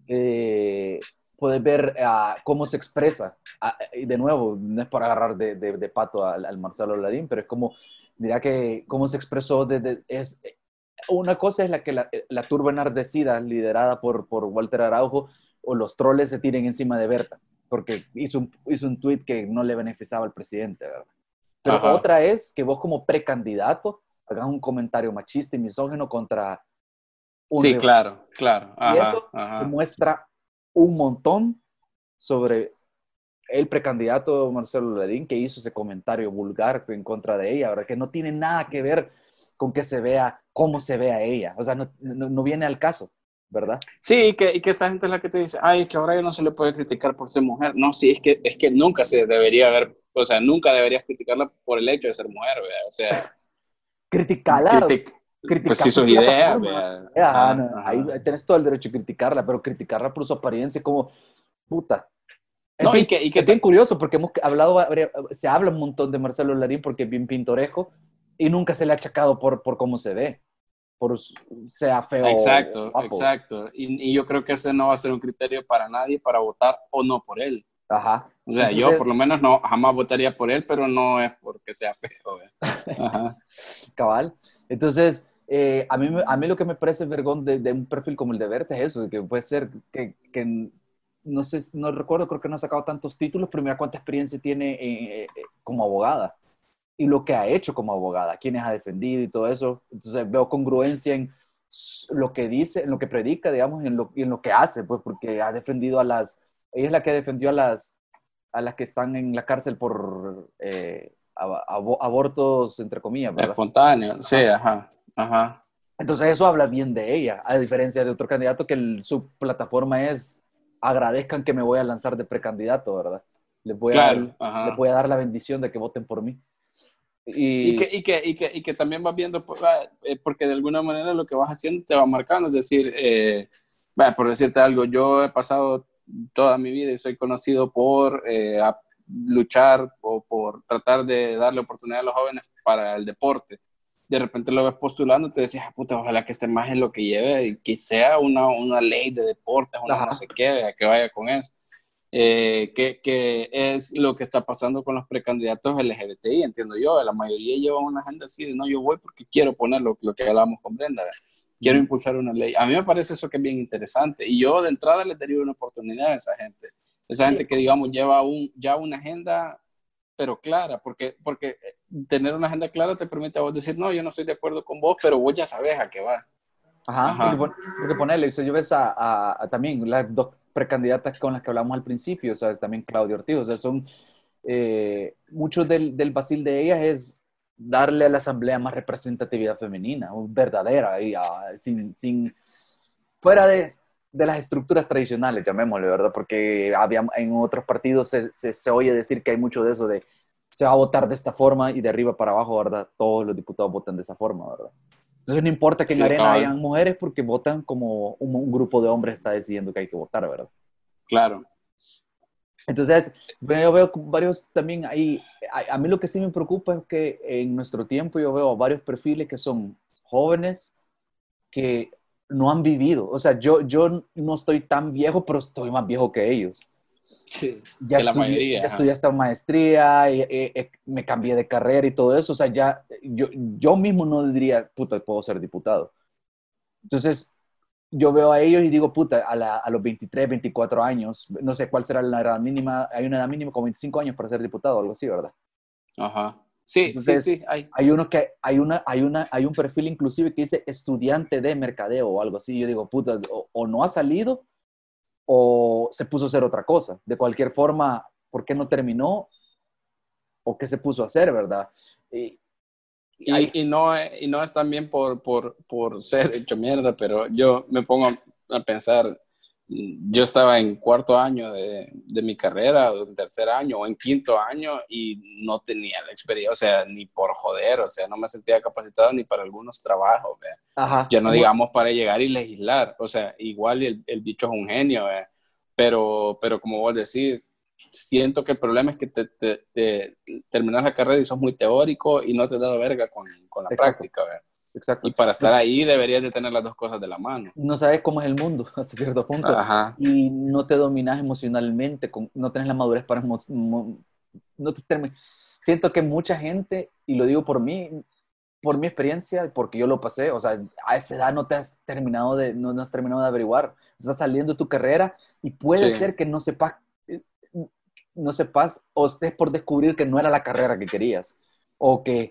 eh, puedes ver uh, cómo se expresa. Uh, y de nuevo, no es para agarrar de, de, de pato al, al, Marcelo Ladín, pero es como, mira que cómo se expresó desde... Es, una cosa es la que la, la turba enardecida, liderada por, por Walter Araujo, o los troles se tiren encima de Berta, porque hizo un, hizo un tweet que no le beneficiaba al presidente, ¿verdad? Pero Ajá. otra es que vos como precandidato hagas un comentario machista y misógino contra un... Sí, claro, claro. Ajá, y eso ajá. demuestra un montón sobre el precandidato Marcelo Ledín que hizo ese comentario vulgar en contra de ella, ahora que no tiene nada que ver con que se vea cómo se ve a ella, o sea, no, no, no viene al caso, ¿verdad? Sí, y que, y que esta gente es la que te dice, ay, que ahora ya no se le puede criticar por ser mujer. No, sí, es que, es que nunca se debería haber, o sea, nunca deberías criticarla por el hecho de ser mujer, ¿verdad? O sea... Criticarla. Critic pues sí, sus ideas. Ah, no, ahí tenés todo el derecho a criticarla, pero criticarla por su apariencia como puta. No, y que, y que es bien curioso porque hemos hablado, se habla un montón de Marcelo Larín porque es bien pintoresco y nunca se le ha achacado por, por cómo se ve. por sea feo. Exacto, exacto. Y, yo creo que ese no va a ser un criterio para nadie para votar o no por él. Ajá. O sea, yo por lo menos no jamás votaría por él, pero no es porque sea feo. Ajá. Cabal. Entonces, eh, a, mí, a mí lo que me parece vergón de, de, un perfil como el de Verte es eso, que puede ser que, no sé, no recuerdo, creo que no ha sacado tantos títulos, pero mira cuánta experiencia tiene eh, eh, como abogada y lo que ha hecho como abogada, quienes ha defendido y todo eso. Entonces veo congruencia en lo que dice, en lo que predica, digamos, en lo, y en lo que hace, pues porque ha defendido a las, ella es la que defendió a las, a las que están en la cárcel por abortos, entre comillas, ¿verdad? Espontáneos, sí, ajá. Ajá. Entonces eso habla bien de ella, a diferencia de otro candidato que su plataforma es agradezcan que me voy a lanzar de precandidato, ¿verdad? Les voy, a, dar, voy a dar la bendición de que voten por mí. Y, que, y, que, y, que, y que también vas viendo, pues, eh, porque de alguna manera lo que vas haciendo te va marcando, es decir, eh, por decirte algo, yo he pasado toda mi vida y soy conocido por eh, luchar o por tratar de darle oportunidad a los jóvenes para el deporte de repente lo ves postulando, te decías, ah, puta, ojalá que esté más en lo que lleve y que sea una, una ley de deportes, una no sé qué, que vaya con eso. Eh, que, que, es lo que está pasando con los precandidatos LGBTI, entiendo yo. La mayoría lleva una agenda así de no, yo voy porque quiero poner lo, lo que hablábamos con Brenda, quiero impulsar una ley. A mí me parece eso que es bien interesante y yo de entrada les daría una oportunidad a esa gente. Esa gente que, digamos, lleva un, ya una agenda pero clara, porque, porque eh, tener una agenda clara te permite a vos decir, no, yo no estoy de acuerdo con vos, pero vos ya sabes a qué va. Ajá, Porque, ponerle, yo ves a, también las dos precandidatas con las que hablamos al principio, o sea, también Claudio Ortiz, o sea, son, eh, mucho del, del basil de ellas es darle a la asamblea más representatividad femenina, verdadera, y, ah, sin, sin, fuera de, de las estructuras tradicionales, llamémosle, ¿verdad? Porque había, en otros partidos se, se, oye decir que hay mucho de eso de se va a votar de esta forma y de arriba para abajo, ¿verdad? Todos los diputados votan de esa forma, ¿verdad? Entonces no importa que en Arena hayan mujeres porque votan como un, grupo de hombres está decidiendo que hay que votar, ¿verdad? Claro. Entonces, bueno, yo veo varios también ahí, a, a, mí lo que sí me preocupa es que en nuestro tiempo yo veo varios perfiles que son jóvenes que no han vivido. O sea, yo, yo no estoy tan viejo, pero estoy más viejo que ellos. Sí, ya que la mayoría. Ya estudié esta maestría, y, me cambié de carrera y todo eso. O sea, ya yo, yo mismo no diría, puta, puedo ser diputado. Entonces, yo veo a ellos y digo, puta, a, a, los 23, 24 años, no sé cuál será la edad mínima, hay una edad mínima como 25 años para ser diputado, algo así, ¿verdad? Ajá. Sí, sí, sí, hay. Hay uno que, hay una, hay una, hay un perfil inclusive que dice estudiante de mercadeo o algo así. Yo digo, puta, o, no ha salido o se puso a hacer otra cosa. De cualquier forma, ¿por qué no terminó? ¿O qué se puso a hacer, verdad? Y, y, no, y no es también por, por, por ser hecho mierda, pero yo me pongo a pensar, yo estaba en cuarto año de, de, mi carrera, o en tercer año, o en quinto año, y no tenía la experiencia, o sea, ni por joder, o sea, no me sentía capacitado ni para algunos trabajos, Ajá. ya no digamos para llegar y legislar, o sea, igual el, el bicho es un genio, pero, pero como vos decís, siento que el problema es que te, te, terminas la carrera y sos muy teórico y no te has dado verga con, con la práctica, ¿verdad? Exacto. Y para estar ahí deberías de tener las dos cosas de la mano. No sabes cómo es el mundo hasta cierto punto. Ajá. Y no te dominas emocionalmente, no tienes la madurez para... No te Siento que mucha gente, y lo digo por mí, por mi experiencia, porque yo lo pasé, o sea, a esa edad no te has terminado de, no, no has terminado de averiguar, estás saliendo de tu carrera y puede ser que no sepas, no sepas o estés por descubrir que no era la carrera que querías, o que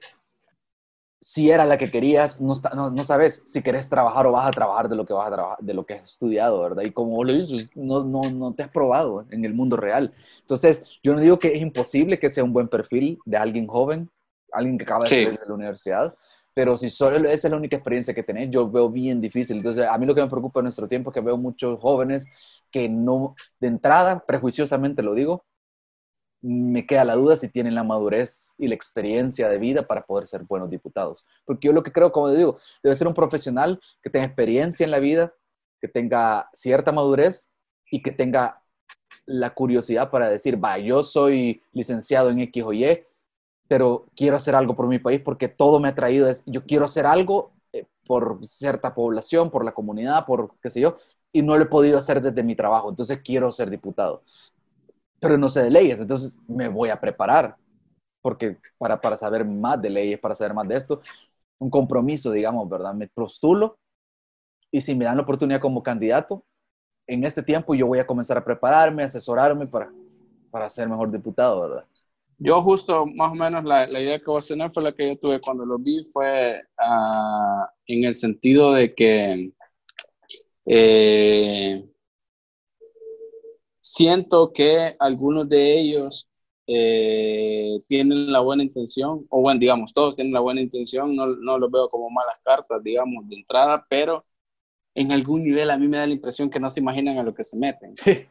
si era la que querías, no, no, sabes si querés trabajar o vas a trabajar de lo que vas a trabajar, de lo que has estudiado, ¿verdad? Y como lo dices, no, no, no te has probado en el mundo real. Entonces, yo no digo que es imposible que sea un buen perfil de alguien joven, alguien que acaba de salir de la universidad, pero si solo esa es la única experiencia que tenés, yo veo bien difícil. Entonces, a mí lo que me preocupa en nuestro tiempo es que veo muchos jóvenes que no, de entrada, prejuiciosamente lo digo, me queda la duda si tienen la madurez y la experiencia de vida para poder ser buenos diputados. Porque yo lo que creo, como digo, debe ser un profesional que tenga experiencia en la vida, que tenga cierta madurez y que tenga la curiosidad para decir, va, yo soy licenciado en X o Y, pero quiero hacer algo por mi país porque todo me ha traído, es, yo quiero hacer algo eh, por cierta población, por la comunidad, por qué sé yo, y no lo he podido hacer desde mi trabajo, entonces quiero ser diputado. Pero no sé de leyes, entonces me voy a preparar, porque para, para saber más de leyes, para saber más de esto, un compromiso, digamos, ¿verdad? Me postulo y si me dan la oportunidad como candidato, en este tiempo yo voy a comenzar a prepararme, asesorarme para, para ser mejor diputado, ¿verdad? Yo justo, más o menos, la, la idea que vos tenés fue la que yo tuve cuando lo vi, fue uh, en el sentido de que eh, siento que algunos de ellos eh, tienen la buena intención, o bueno, digamos, todos tienen la buena intención, no, no los veo como malas cartas, digamos, de entrada, pero en algún nivel a mí me da la impresión que no se imaginan a lo que se meten. Sí.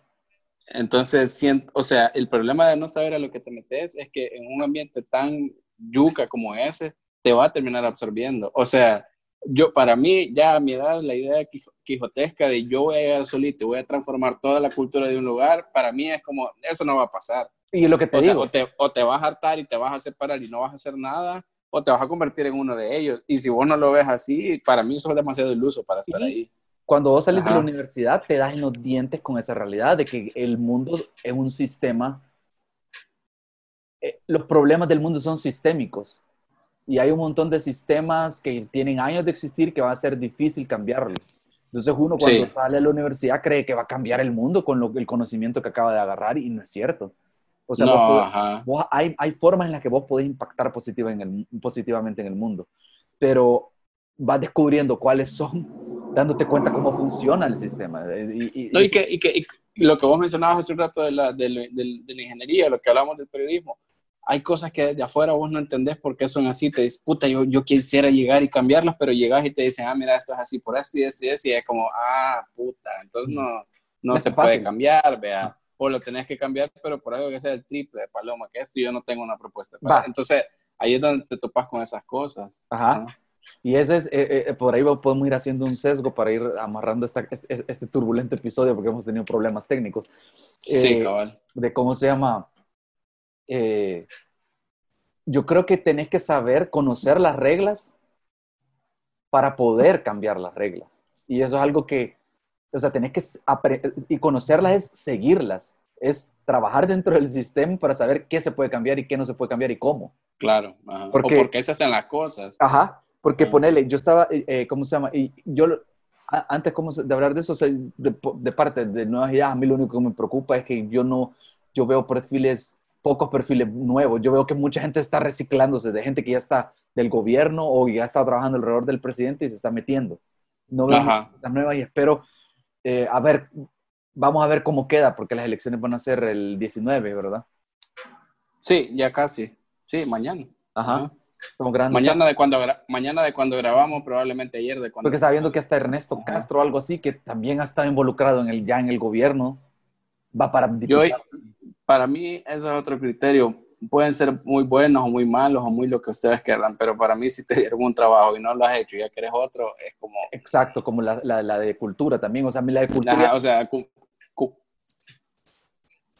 Entonces, siento, o sea, el problema de no saber a lo que te metes es que en un ambiente tan yuca como ese, te va a terminar absorbiendo. O sea, yo, para mí, ya a mi edad, la idea quijotesca de yo voy a llegar solito voy a transformar toda la cultura de un lugar, para mí es como, eso no va a pasar. Y lo que te o digo. o, te, o te vas a hartar y te vas a separar y no vas a hacer nada, o te vas a convertir en uno de ellos. Y si vos no lo ves así, para mí eso es demasiado iluso para estar ahí. Cuando vos salís de la universidad, te das en los dientes con esa realidad de que el mundo es un sistema. Eh, los problemas del mundo son sistémicos. Y hay un montón de sistemas que tienen años de existir que va a ser difícil cambiarlos. Entonces uno cuando sí. sale a la universidad cree que va a cambiar el mundo con lo, el conocimiento que acaba de agarrar y no es cierto. O sea, no, vos podés, vos, hay, hay, formas en las que vos podés impactar positiva en el, positivamente en el mundo, pero vas descubriendo cuáles son, dándote cuenta cómo funciona el sistema. Y, y, no, y, que, y que lo que vos mencionabas hace un rato de la, de, la, de la ingeniería, lo que hablamos del periodismo, hay cosas que de afuera vos no entendés por qué son así. Te dices, puta, yo, yo quisiera llegar y cambiarlas, pero llegas y te dicen, ah, mira, esto es así por esto y esto y esto. Y es como, ah, puta, entonces no, no se puede cambiar, vea. O lo tenés que cambiar, pero por algo que sea el triple de paloma que esto, yo no tengo una propuesta. Para. Entonces, ahí es donde te topas con esas cosas. Ajá. ¿no? Y ese es, eh, eh, por ahí podemos ir haciendo un sesgo para ir amarrando esta, este, este, turbulento episodio porque hemos tenido problemas técnicos. Sí, eh, cabal. De cómo se llama. Eh, yo creo que tenés que saber conocer las reglas para poder cambiar las reglas. Y eso es algo que, o sea, tenés que y conocerlas es seguirlas, es trabajar dentro del sistema para saber qué se puede cambiar y qué no se puede cambiar y cómo. Claro, ajá. Porque, o por qué se hacen las cosas. Ajá, porque ajá. ponele, yo estaba, eh, ¿cómo se llama? Y yo, antes como de hablar de eso, de, de, parte de nuevas ideas, a mí lo único que me preocupa es que yo no, yo veo perfiles, pocos perfiles nuevos. Yo veo que mucha gente está reciclándose, de gente que ya está del gobierno o ya está trabajando alrededor del presidente y se está metiendo. No veo cosas nuevas y espero, eh, a ver, vamos a ver cómo queda, porque las elecciones van a ser el 19, ¿verdad? Sí, ya casi. Sí, mañana. Ajá. Como mañana, de cuando mañana de cuando grabamos, probablemente ayer de cuando... Porque está viendo que hasta Ernesto Ajá. Castro o algo así, que también ha estado involucrado en el, ya en el gobierno, va para Yo, para mí, ese es otro criterio. Pueden ser muy buenos o muy malos o muy lo que ustedes quieran, pero para mí, si te dieron un trabajo y no lo has hecho y ya quieres otro, es como... Exacto, como la, la, la de cultura también. O sea, a mí la de cultura... Ajá, o sea,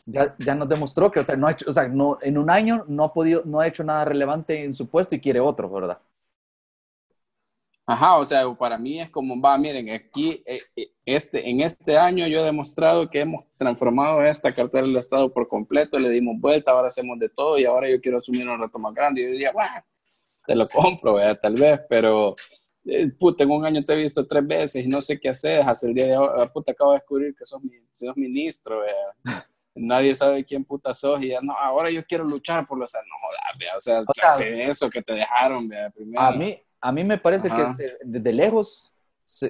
ya, ya, nos demostró que, o sea, no ha hecho, o sea, no, en un año no ha podido, no ha hecho nada relevante en su puesto y quiere otro, ¿verdad? Ajá, o sea, para mí es como, va, miren, aquí, este, en este año yo he demostrado que hemos transformado esta cartera del Estado por completo, le dimos vuelta, ahora hacemos de todo y ahora yo quiero asumir un reto más grande. Y yo diría, bueno, te lo compro, ¿verdad? tal vez, pero, eh, puta, en un año te he visto tres veces y no sé qué hacer, hasta el día de hoy, puta, acabo de descubrir que sos, sos ministro, ¿verdad? nadie sabe quién puta sos y ya, no, ahora yo quiero luchar por los, no jodas, vea, o sea, o sea hace eso que te dejaron, vea, primero. A mí, a mí me parece Ajá. que desde lejos,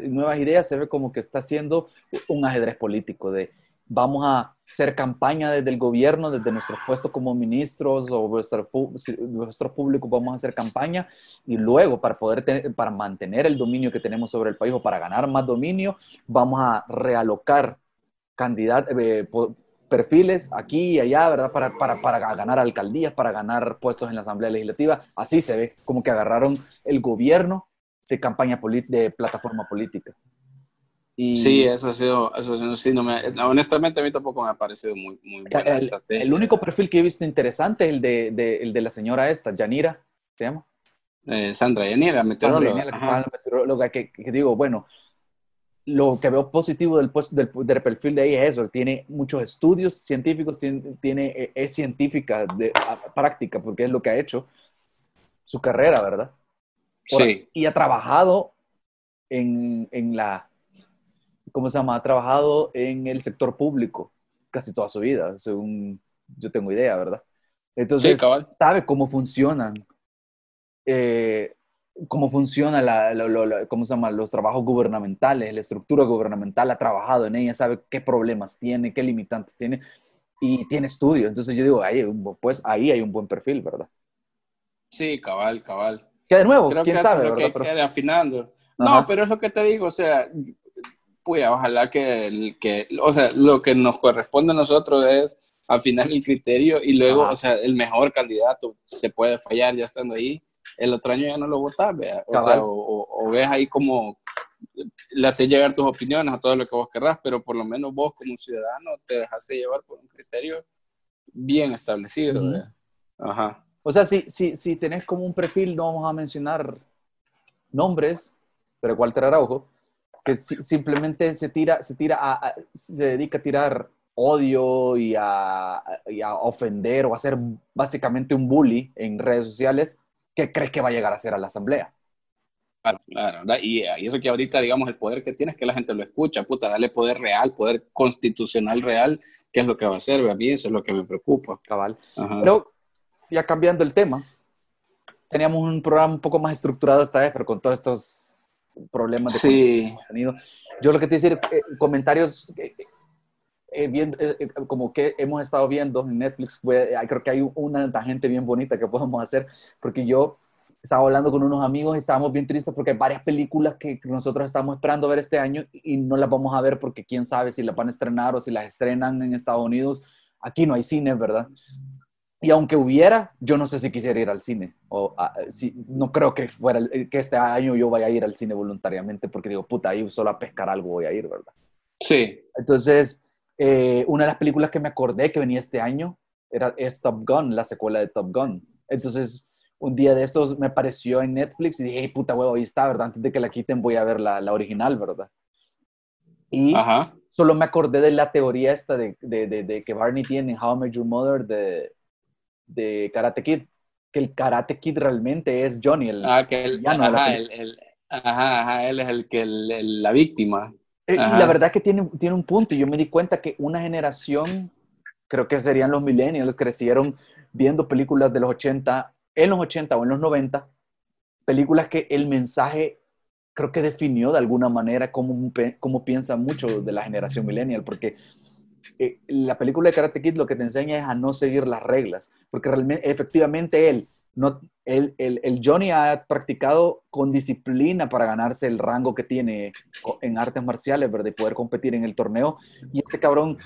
Nuevas Ideas se ve como que está haciendo un ajedrez político de vamos a hacer campaña desde el gobierno, desde nuestros puestos como ministros o nuestro, nuestro público, vamos a hacer campaña y luego para poder tener, para mantener el dominio que tenemos sobre el país o para ganar más dominio, vamos a realocar candidatos, eh, perfiles aquí y allá, ¿verdad? Para, para, para, ganar alcaldías, para ganar puestos en la Asamblea Legislativa. Así se ve, como que agarraron el gobierno de campaña de plataforma política. Y... Sí, eso ha sido, eso sí, no me, honestamente a mí tampoco me ha parecido muy, muy buena el, estrategia. El único perfil que he visto interesante es el de, de, el de la señora esta, Yanira, ¿se llama? Eh, Sandra Yanira, meteoróloga. meteoróloga que, que, digo, bueno, lo que veo positivo del, del, del, perfil de ella es eso, tiene muchos estudios científicos, tiene, tiene e, es científica de práctica, porque es lo que ha hecho su carrera, ¿verdad? sí. Y ha trabajado en, en la, ¿cómo se llama? Ha trabajado en el sector público casi toda su vida, según yo tengo idea, ¿verdad? Entonces, sabe cómo funcionan, eh, cómo funciona la, ¿cómo se llama? los trabajos gubernamentales, la estructura gubernamental, ha trabajado en ella, sabe qué problemas tiene, qué limitantes tiene y tiene estudio. Entonces yo digo, ahí, pues ahí hay un buen perfil, ¿verdad? Sí, cabal, cabal. Que de nuevo, quién sabe, ¿verdad? Que afinando. No, pero es lo que te digo, o sea, pues ojalá que, que, o sea, lo que nos corresponde a nosotros es afinar el criterio y luego, o sea, el mejor candidato te puede fallar ya estando ahí. El otro año ya no lo votas. O sea, o, ves ahí como le haces llegar tus opiniones a todo lo que vos querrás, pero por lo menos vos como ciudadano te dejaste llevar por un criterio bien establecido. Ajá. O sea, si, si, si tenés como un perfil, no vamos a mencionar nombres, pero Walter Araujo, que simplemente se tira, se tira a, se dedica a tirar odio y a, ofender o a ser básicamente un bully en redes sociales, ¿qué crees que va a llegar a ser a la asamblea? Claro, claro. Y, y, eso que ahorita, digamos, el poder que tienes, que la gente lo escucha, puta, dale poder real, poder constitucional real, ¿qué es lo que va a hacer? A mí eso es lo que me preocupa. Cabal. Pero, ya cambiando el tema, teníamos un programa un poco más estructurado esta vez, pero con todos estos problemas de sí. que hemos tenido. Yo lo que te decir, eh, comentarios eh, eh, bien, como que hemos estado viendo en Netflix, creo que hay una tangente bien bonita que podemos hacer, porque yo estaba hablando con unos amigos y estábamos bien tristes porque hay varias películas que nosotros estamos esperando ver este año y no las vamos a ver porque quién sabe si las van a estrenar o si las estrenan en Estados Unidos. Aquí no hay cine, ¿verdad? Y aunque hubiera, yo no sé si quisiera ir al cine. O si, no creo que, fuera, que este año yo vaya a ir al cine voluntariamente porque digo, puta, ahí solo a pescar algo voy a ir, ¿verdad? Sí. Entonces, eh, una de las películas que me acordé que venía este año era es Top Gun, la secuela de Top Gun. Entonces, un día de estos me apareció en Netflix y dije, hey, puta huevo, ahí está, ¿verdad? Antes de que la quiten voy a ver la, la original, ¿verdad? Y solo me acordé de la teoría esta de, de, de, de que Barney tiene en How I Met Your Mother de de Karate Kid, que el Karate Kid realmente es Johnny, el ah, que el, ajá, el, ajá, ajá, él es el que la víctima. Eh, y la verdad que tiene, tiene un punto, y yo me di cuenta que una generación, creo que serían los millennials, crecieron viendo películas de los 80, en los 80 o en los 90, películas que el mensaje creo que definió de alguna manera cómo, cómo piensa mucho de la generación millennial, porque eh, la película de Karate Kid lo que te enseña es a no seguir las reglas, porque realmente, efectivamente él, no, el, el, Johnny ha practicado con disciplina para ganarse el rango que tiene en artes marciales, ¿verdad? Y poder competir en el torneo. Y este cabrón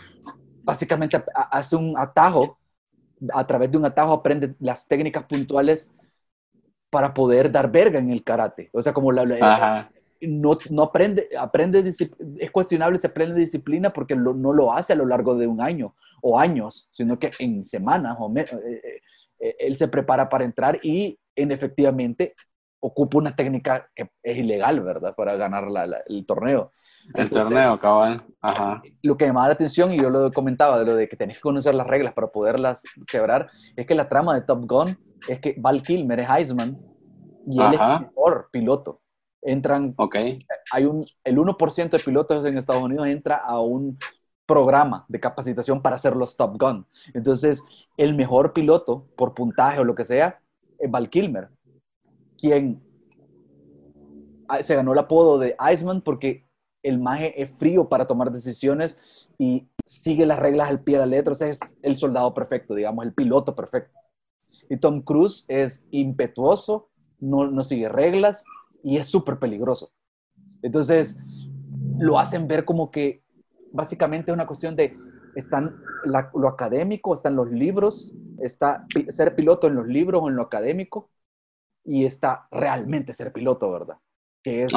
básicamente hace un atajo, a través de un atajo aprende las técnicas puntuales para poder dar verga en el karate. O sea, como la, no, no aprende, aprende, es cuestionable si aprende disciplina porque no lo hace a lo largo de un año o años, sino que en semanas o eh, eh, eh, él se prepara para entrar y en efectivamente ocupa una técnica que es ilegal, ¿verdad? Para ganar el torneo. El torneo, cabal. Ajá. Lo que me llamaba la atención, y yo lo comentaba, de lo de que tenés que conocer las reglas para poderlas quebrar, es que la trama de Top Gun es que Val Kilmer es Heisman y él es el mejor piloto entran, okay. hay un, el 1% de pilotos en Estados Unidos entra a un programa de capacitación para hacer los Top Gun. Entonces, el mejor piloto, por puntaje o lo que sea, es Val Kilmer, quien se ganó el apodo de Iceman porque el maje es frío para tomar decisiones y sigue las reglas al pie de la letra, o sea, es el soldado perfecto, digamos, el piloto perfecto. Y Tom Cruise es impetuoso, no, no sigue reglas, y es súper peligroso. Entonces, lo hacen ver como que básicamente es una cuestión de, están lo académico, están los libros, está ser piloto en los libros o en lo académico, y está realmente ser piloto, ¿verdad? Que es,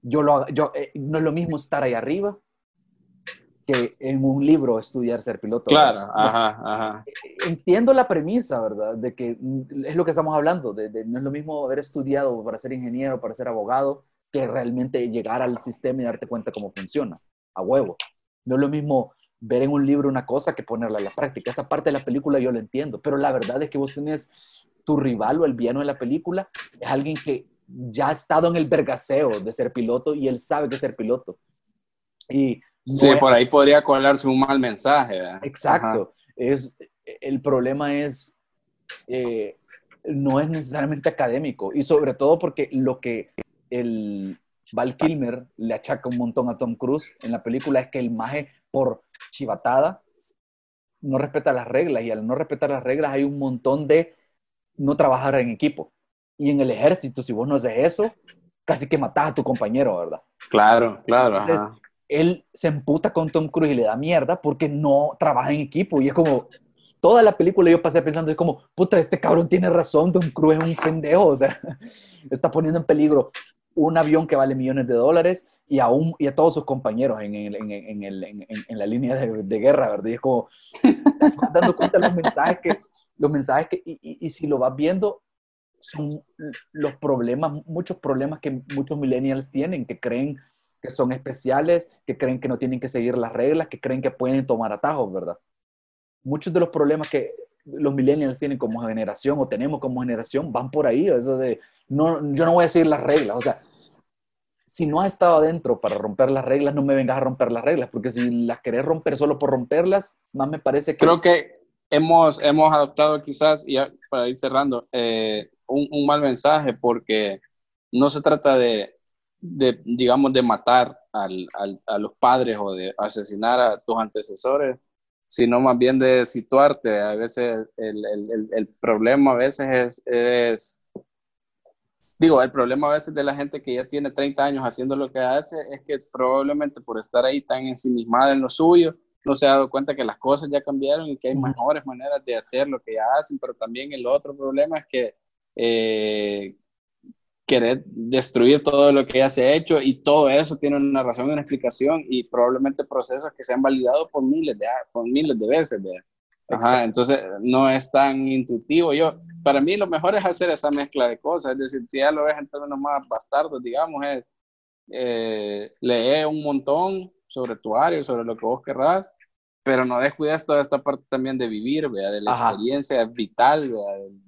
yo lo, yo, eh, no es lo mismo estar ahí arriba que en un libro estudiar ser piloto. Claro, ajá, ajá. Entiendo la premisa, ¿verdad? De que es lo que estamos hablando, de, no es lo mismo haber estudiado para ser ingeniero, para ser abogado, que realmente llegar al sistema y darte cuenta cómo funciona, a huevo. No es lo mismo ver en un libro una cosa que ponerla a la práctica. Esa parte de la película yo lo entiendo, pero la verdad es que vos tenés tu rival o el villano de la película, es alguien que ya ha estado en el vergaseo de ser piloto y él sabe que es ser piloto. Y sí, por ahí podría colarse un mal mensaje. Exacto. Es, el problema es, eh, no es necesariamente académico y sobre todo porque lo que el Val Kilmer le achaca un montón a Tom Cruise en la película es que el maje por chivatada no respeta las reglas y al no respetar las reglas hay un montón de no trabajar en equipo. Y en el ejército, si vos no haces eso, casi que matás a tu compañero, ¿verdad? Claro, claro. Entonces, él se emputa con Tom Cruise y le da mierda porque no trabaja en equipo. Y es como, toda la película yo pasé pensando, es como, puta, este cabrón tiene razón, Tom Cruise es un pendejo, o sea, está poniendo en peligro un avión que vale millones de dólares y a, y a todos sus compañeros en, en, en, en la línea de, de, guerra, ¿verdad? Y es como, dando cuenta los mensajes que, los mensajes que, y, y, si lo vas viendo, son los problemas, muchos problemas que muchos millennials tienen, que creen que son especiales, que creen que no tienen que seguir las reglas, que creen que pueden tomar atajos, ¿verdad? Muchos de los problemas que los millennials tienen como generación o tenemos como generación van por ahí, eso de, no, yo no voy a seguir las reglas, o sea, si no has estado adentro para romper las reglas, no me vengas a romper las reglas, porque si las querés romper solo por romperlas, más me parece que... Creo que hemos, hemos adoptado quizás, y para ir cerrando, eh, un, un, mal mensaje, porque no se trata de, de digamos, de matar al, al, a los padres o de asesinar a tus antecesores, sino más bien de situarte. A veces el, el, el problema a veces es, es digo, el problema a veces de la gente que ya tiene 30 años haciendo lo que hace es que probablemente por estar ahí tan ensimismada en lo suyo, no se ha dado cuenta que las cosas ya cambiaron y que hay mejores maneras de hacer lo que ya hacen, pero también el otro problema es que eh, querer destruir todo lo que ya se ha hecho y todo eso tiene una razón y una explicación y probablemente procesos que se han validado por miles de, por miles de veces. ¿verdad? Ajá, entonces no es tan intuitivo. Yo, para mí lo mejor es hacer esa mezcla de cosas, es decir, si ya lo ves en términos más bastardos, digamos, es eh, leer un montón sobre tu área, sobre lo que vos querrás, pero no descuides toda esta parte también de vivir, ¿vea? de la experiencia vital,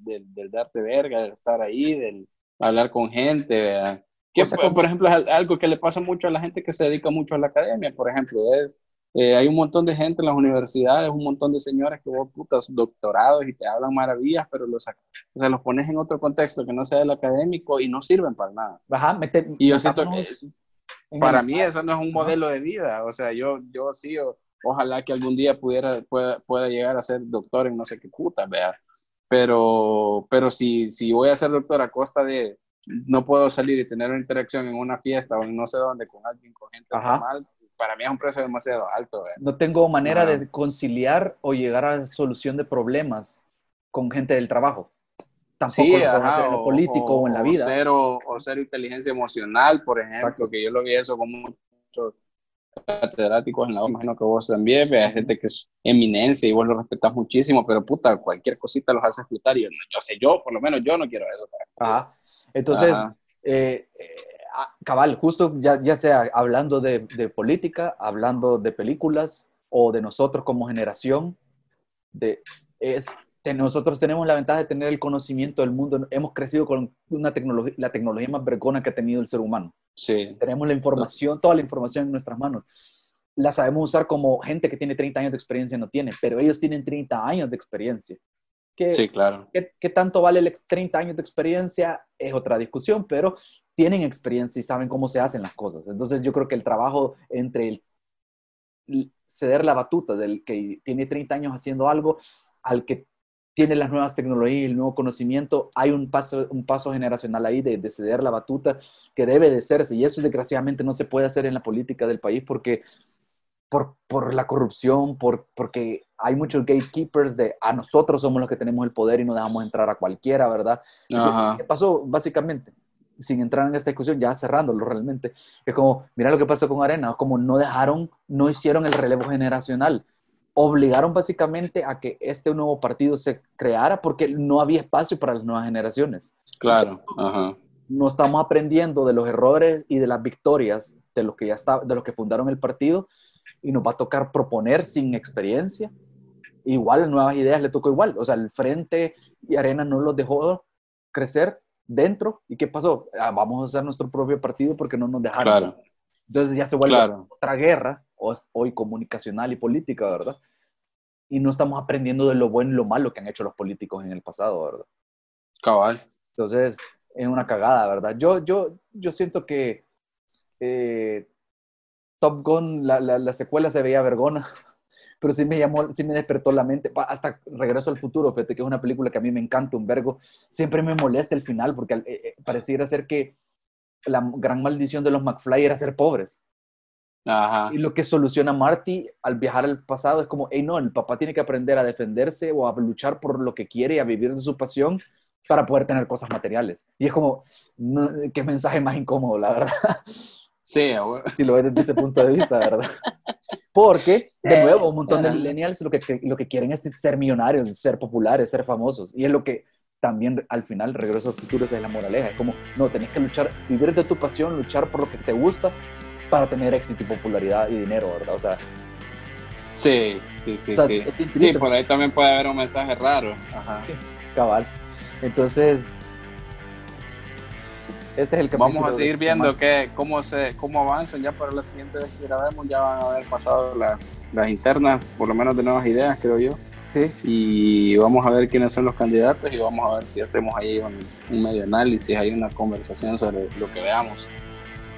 del, del, darte verga, del estar ahí, del hablar con gente. ¿vea? Que, por ejemplo, es algo que le pasa mucho a la gente que se dedica mucho a la academia, por ejemplo, es eh, hay un montón de gente en las universidades, un montón de señores que vos putas doctorados y te hablan maravillas, pero los, o sea, los pones en otro contexto que no sea el académico y no sirven para nada. Ajá, y yo siento que para mí eso no es un modelo de vida. O sea, yo, yo sí, ojalá que algún día pudiera, pueda, pueda llegar a ser doctor en no sé qué puta, vea. Pero, pero si, si voy a ser doctor a costa de no puedo salir y tener una interacción en una fiesta o en no sé dónde con alguien, con gente normal, para mí es un precio demasiado alto. Eh. No tengo manera de conciliar o llegar a solución de problemas con gente del trabajo. Tampoco sí, lo hacer en lo político o, en la vida. O cero, o cero inteligencia emocional, por ejemplo, que yo lo vi eso con muchos catedráticos en la imagino que vos también, hay gente que es eminencia y vos lo respetas muchísimo, pero puta, cualquier cosita los hace explotar y yo, yo sé, yo, por lo menos yo no quiero eso. Ajá. Entonces, Eh, eh, Ah, cabal, justo ya, ya sea hablando de, de, política, hablando de películas o de nosotros como generación, de, es, nosotros tenemos la ventaja de tener el conocimiento del mundo. Hemos crecido con una tecnología, la tecnología más vergona que ha tenido el ser humano. Sí. Tenemos la información, toda la información en nuestras manos. La sabemos usar como gente que tiene 30 años de experiencia no tiene, pero ellos tienen 30 años de experiencia. ¿Qué, sí, claro. ¿qué, tanto vale el 30 años de experiencia? Es otra discusión, pero tienen experiencia y saben cómo se hacen las cosas. Entonces yo creo que el trabajo entre el ceder la batuta del que tiene 30 años haciendo algo al que tiene las nuevas tecnologías el nuevo conocimiento, hay un paso, un paso generacional ahí de, de, ceder la batuta que debe de hacerse y eso desgraciadamente no se puede hacer en la política del país porque por, por la corrupción, por, porque hay muchos gatekeepers de a nosotros somos los que tenemos el poder y no dejamos entrar a cualquiera, ¿verdad? ¿Qué pasó básicamente? sin entrar en esta discusión, ya cerrándolo realmente, es como, mira lo que pasó con Arena, como no dejaron, no hicieron el relevo generacional, obligaron básicamente a que este nuevo partido se creara porque no había espacio para las nuevas generaciones. Claro, ajá. No estamos aprendiendo de los errores y de las victorias de los que ya está, de los que fundaron el partido y nos va a tocar proponer sin experiencia. Igual nuevas ideas le tocó igual, o sea, el Frente y Arena no los dejó crecer dentro. ¿Y qué pasó? Ah, vamos a hacer nuestro propio partido porque no nos dejaron. Claro. Entonces ya se vuelve Claro. otra guerra, hoy comunicacional y política, ¿verdad? Y no estamos aprendiendo de lo bueno y lo malo que han hecho los políticos en el pasado, ¿verdad? Cabal. Entonces, es una cagada, ¿verdad? Yo, yo, yo siento que eh, Top Gun, la, la, la secuela se veía vergona, pero sí me llamó, sí me despertó la mente. Hasta Regreso al Futuro, fíjate que es una película que a mí me encanta, un vergo. Siempre me molesta el final porque eh, eh, pareciera ser que la gran maldición de los McFly era ser pobres. Ajá. Y lo que soluciona Marty al viajar al pasado es como, hey, no, el papá tiene que aprender a defenderse o a luchar por lo que quiere y a vivir de su pasión para poder tener cosas materiales. Y es como, no, qué mensaje más incómodo, la verdad, Sí, si lo ves desde ese punto de vista, ¿verdad? Porque, de nuevo, un montón de millennials lo que, lo que quieren es ser millonarios, ser populares, ser famosos. Y es lo que también al final, Regreso al Futuro, esa es la moraleja. Es como, no, tenés que luchar, vivir de tu pasión, luchar por lo que te gusta para tener éxito y popularidad y dinero, ¿verdad? O sea, sí, sí, sí, o sea, sí. Sí, por ahí también puede haber un mensaje raro. Ajá. Sí. cabal. Entonces, este es el Vamos a seguir viendo que, cómo, se, cómo avanzan. Ya para la siguiente vez que grabemos ya van a haber pasado las, las internas, por lo menos de nuevas ideas, creo yo. Sí, Y vamos a ver quiénes son los candidatos y vamos a ver si hacemos ahí un, un medio análisis, hay una conversación sobre lo que veamos.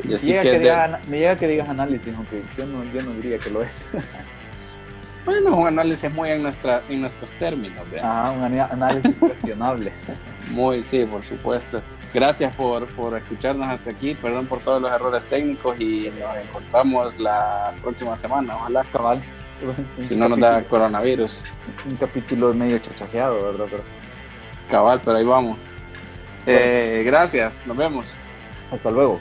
Y me así llega, que que de- diga- me llega que digas análisis, aunque yo no, yo no diría que lo es. bueno, es un análisis muy en, nuestra, en nuestros términos. ¿vea? Ah, un análisis cuestionable. Muy, sí, por supuesto. Gracias por, por escucharnos hasta aquí. Perdón por todos los errores técnicos y nos encontramos la próxima semana. Ojalá, Cabal. Si no nos da coronavirus. Un capítulo medio chachajeado, ¿verdad? Pero Cabal, pero ahí vamos. Eh, gracias, nos vemos. hasta luego.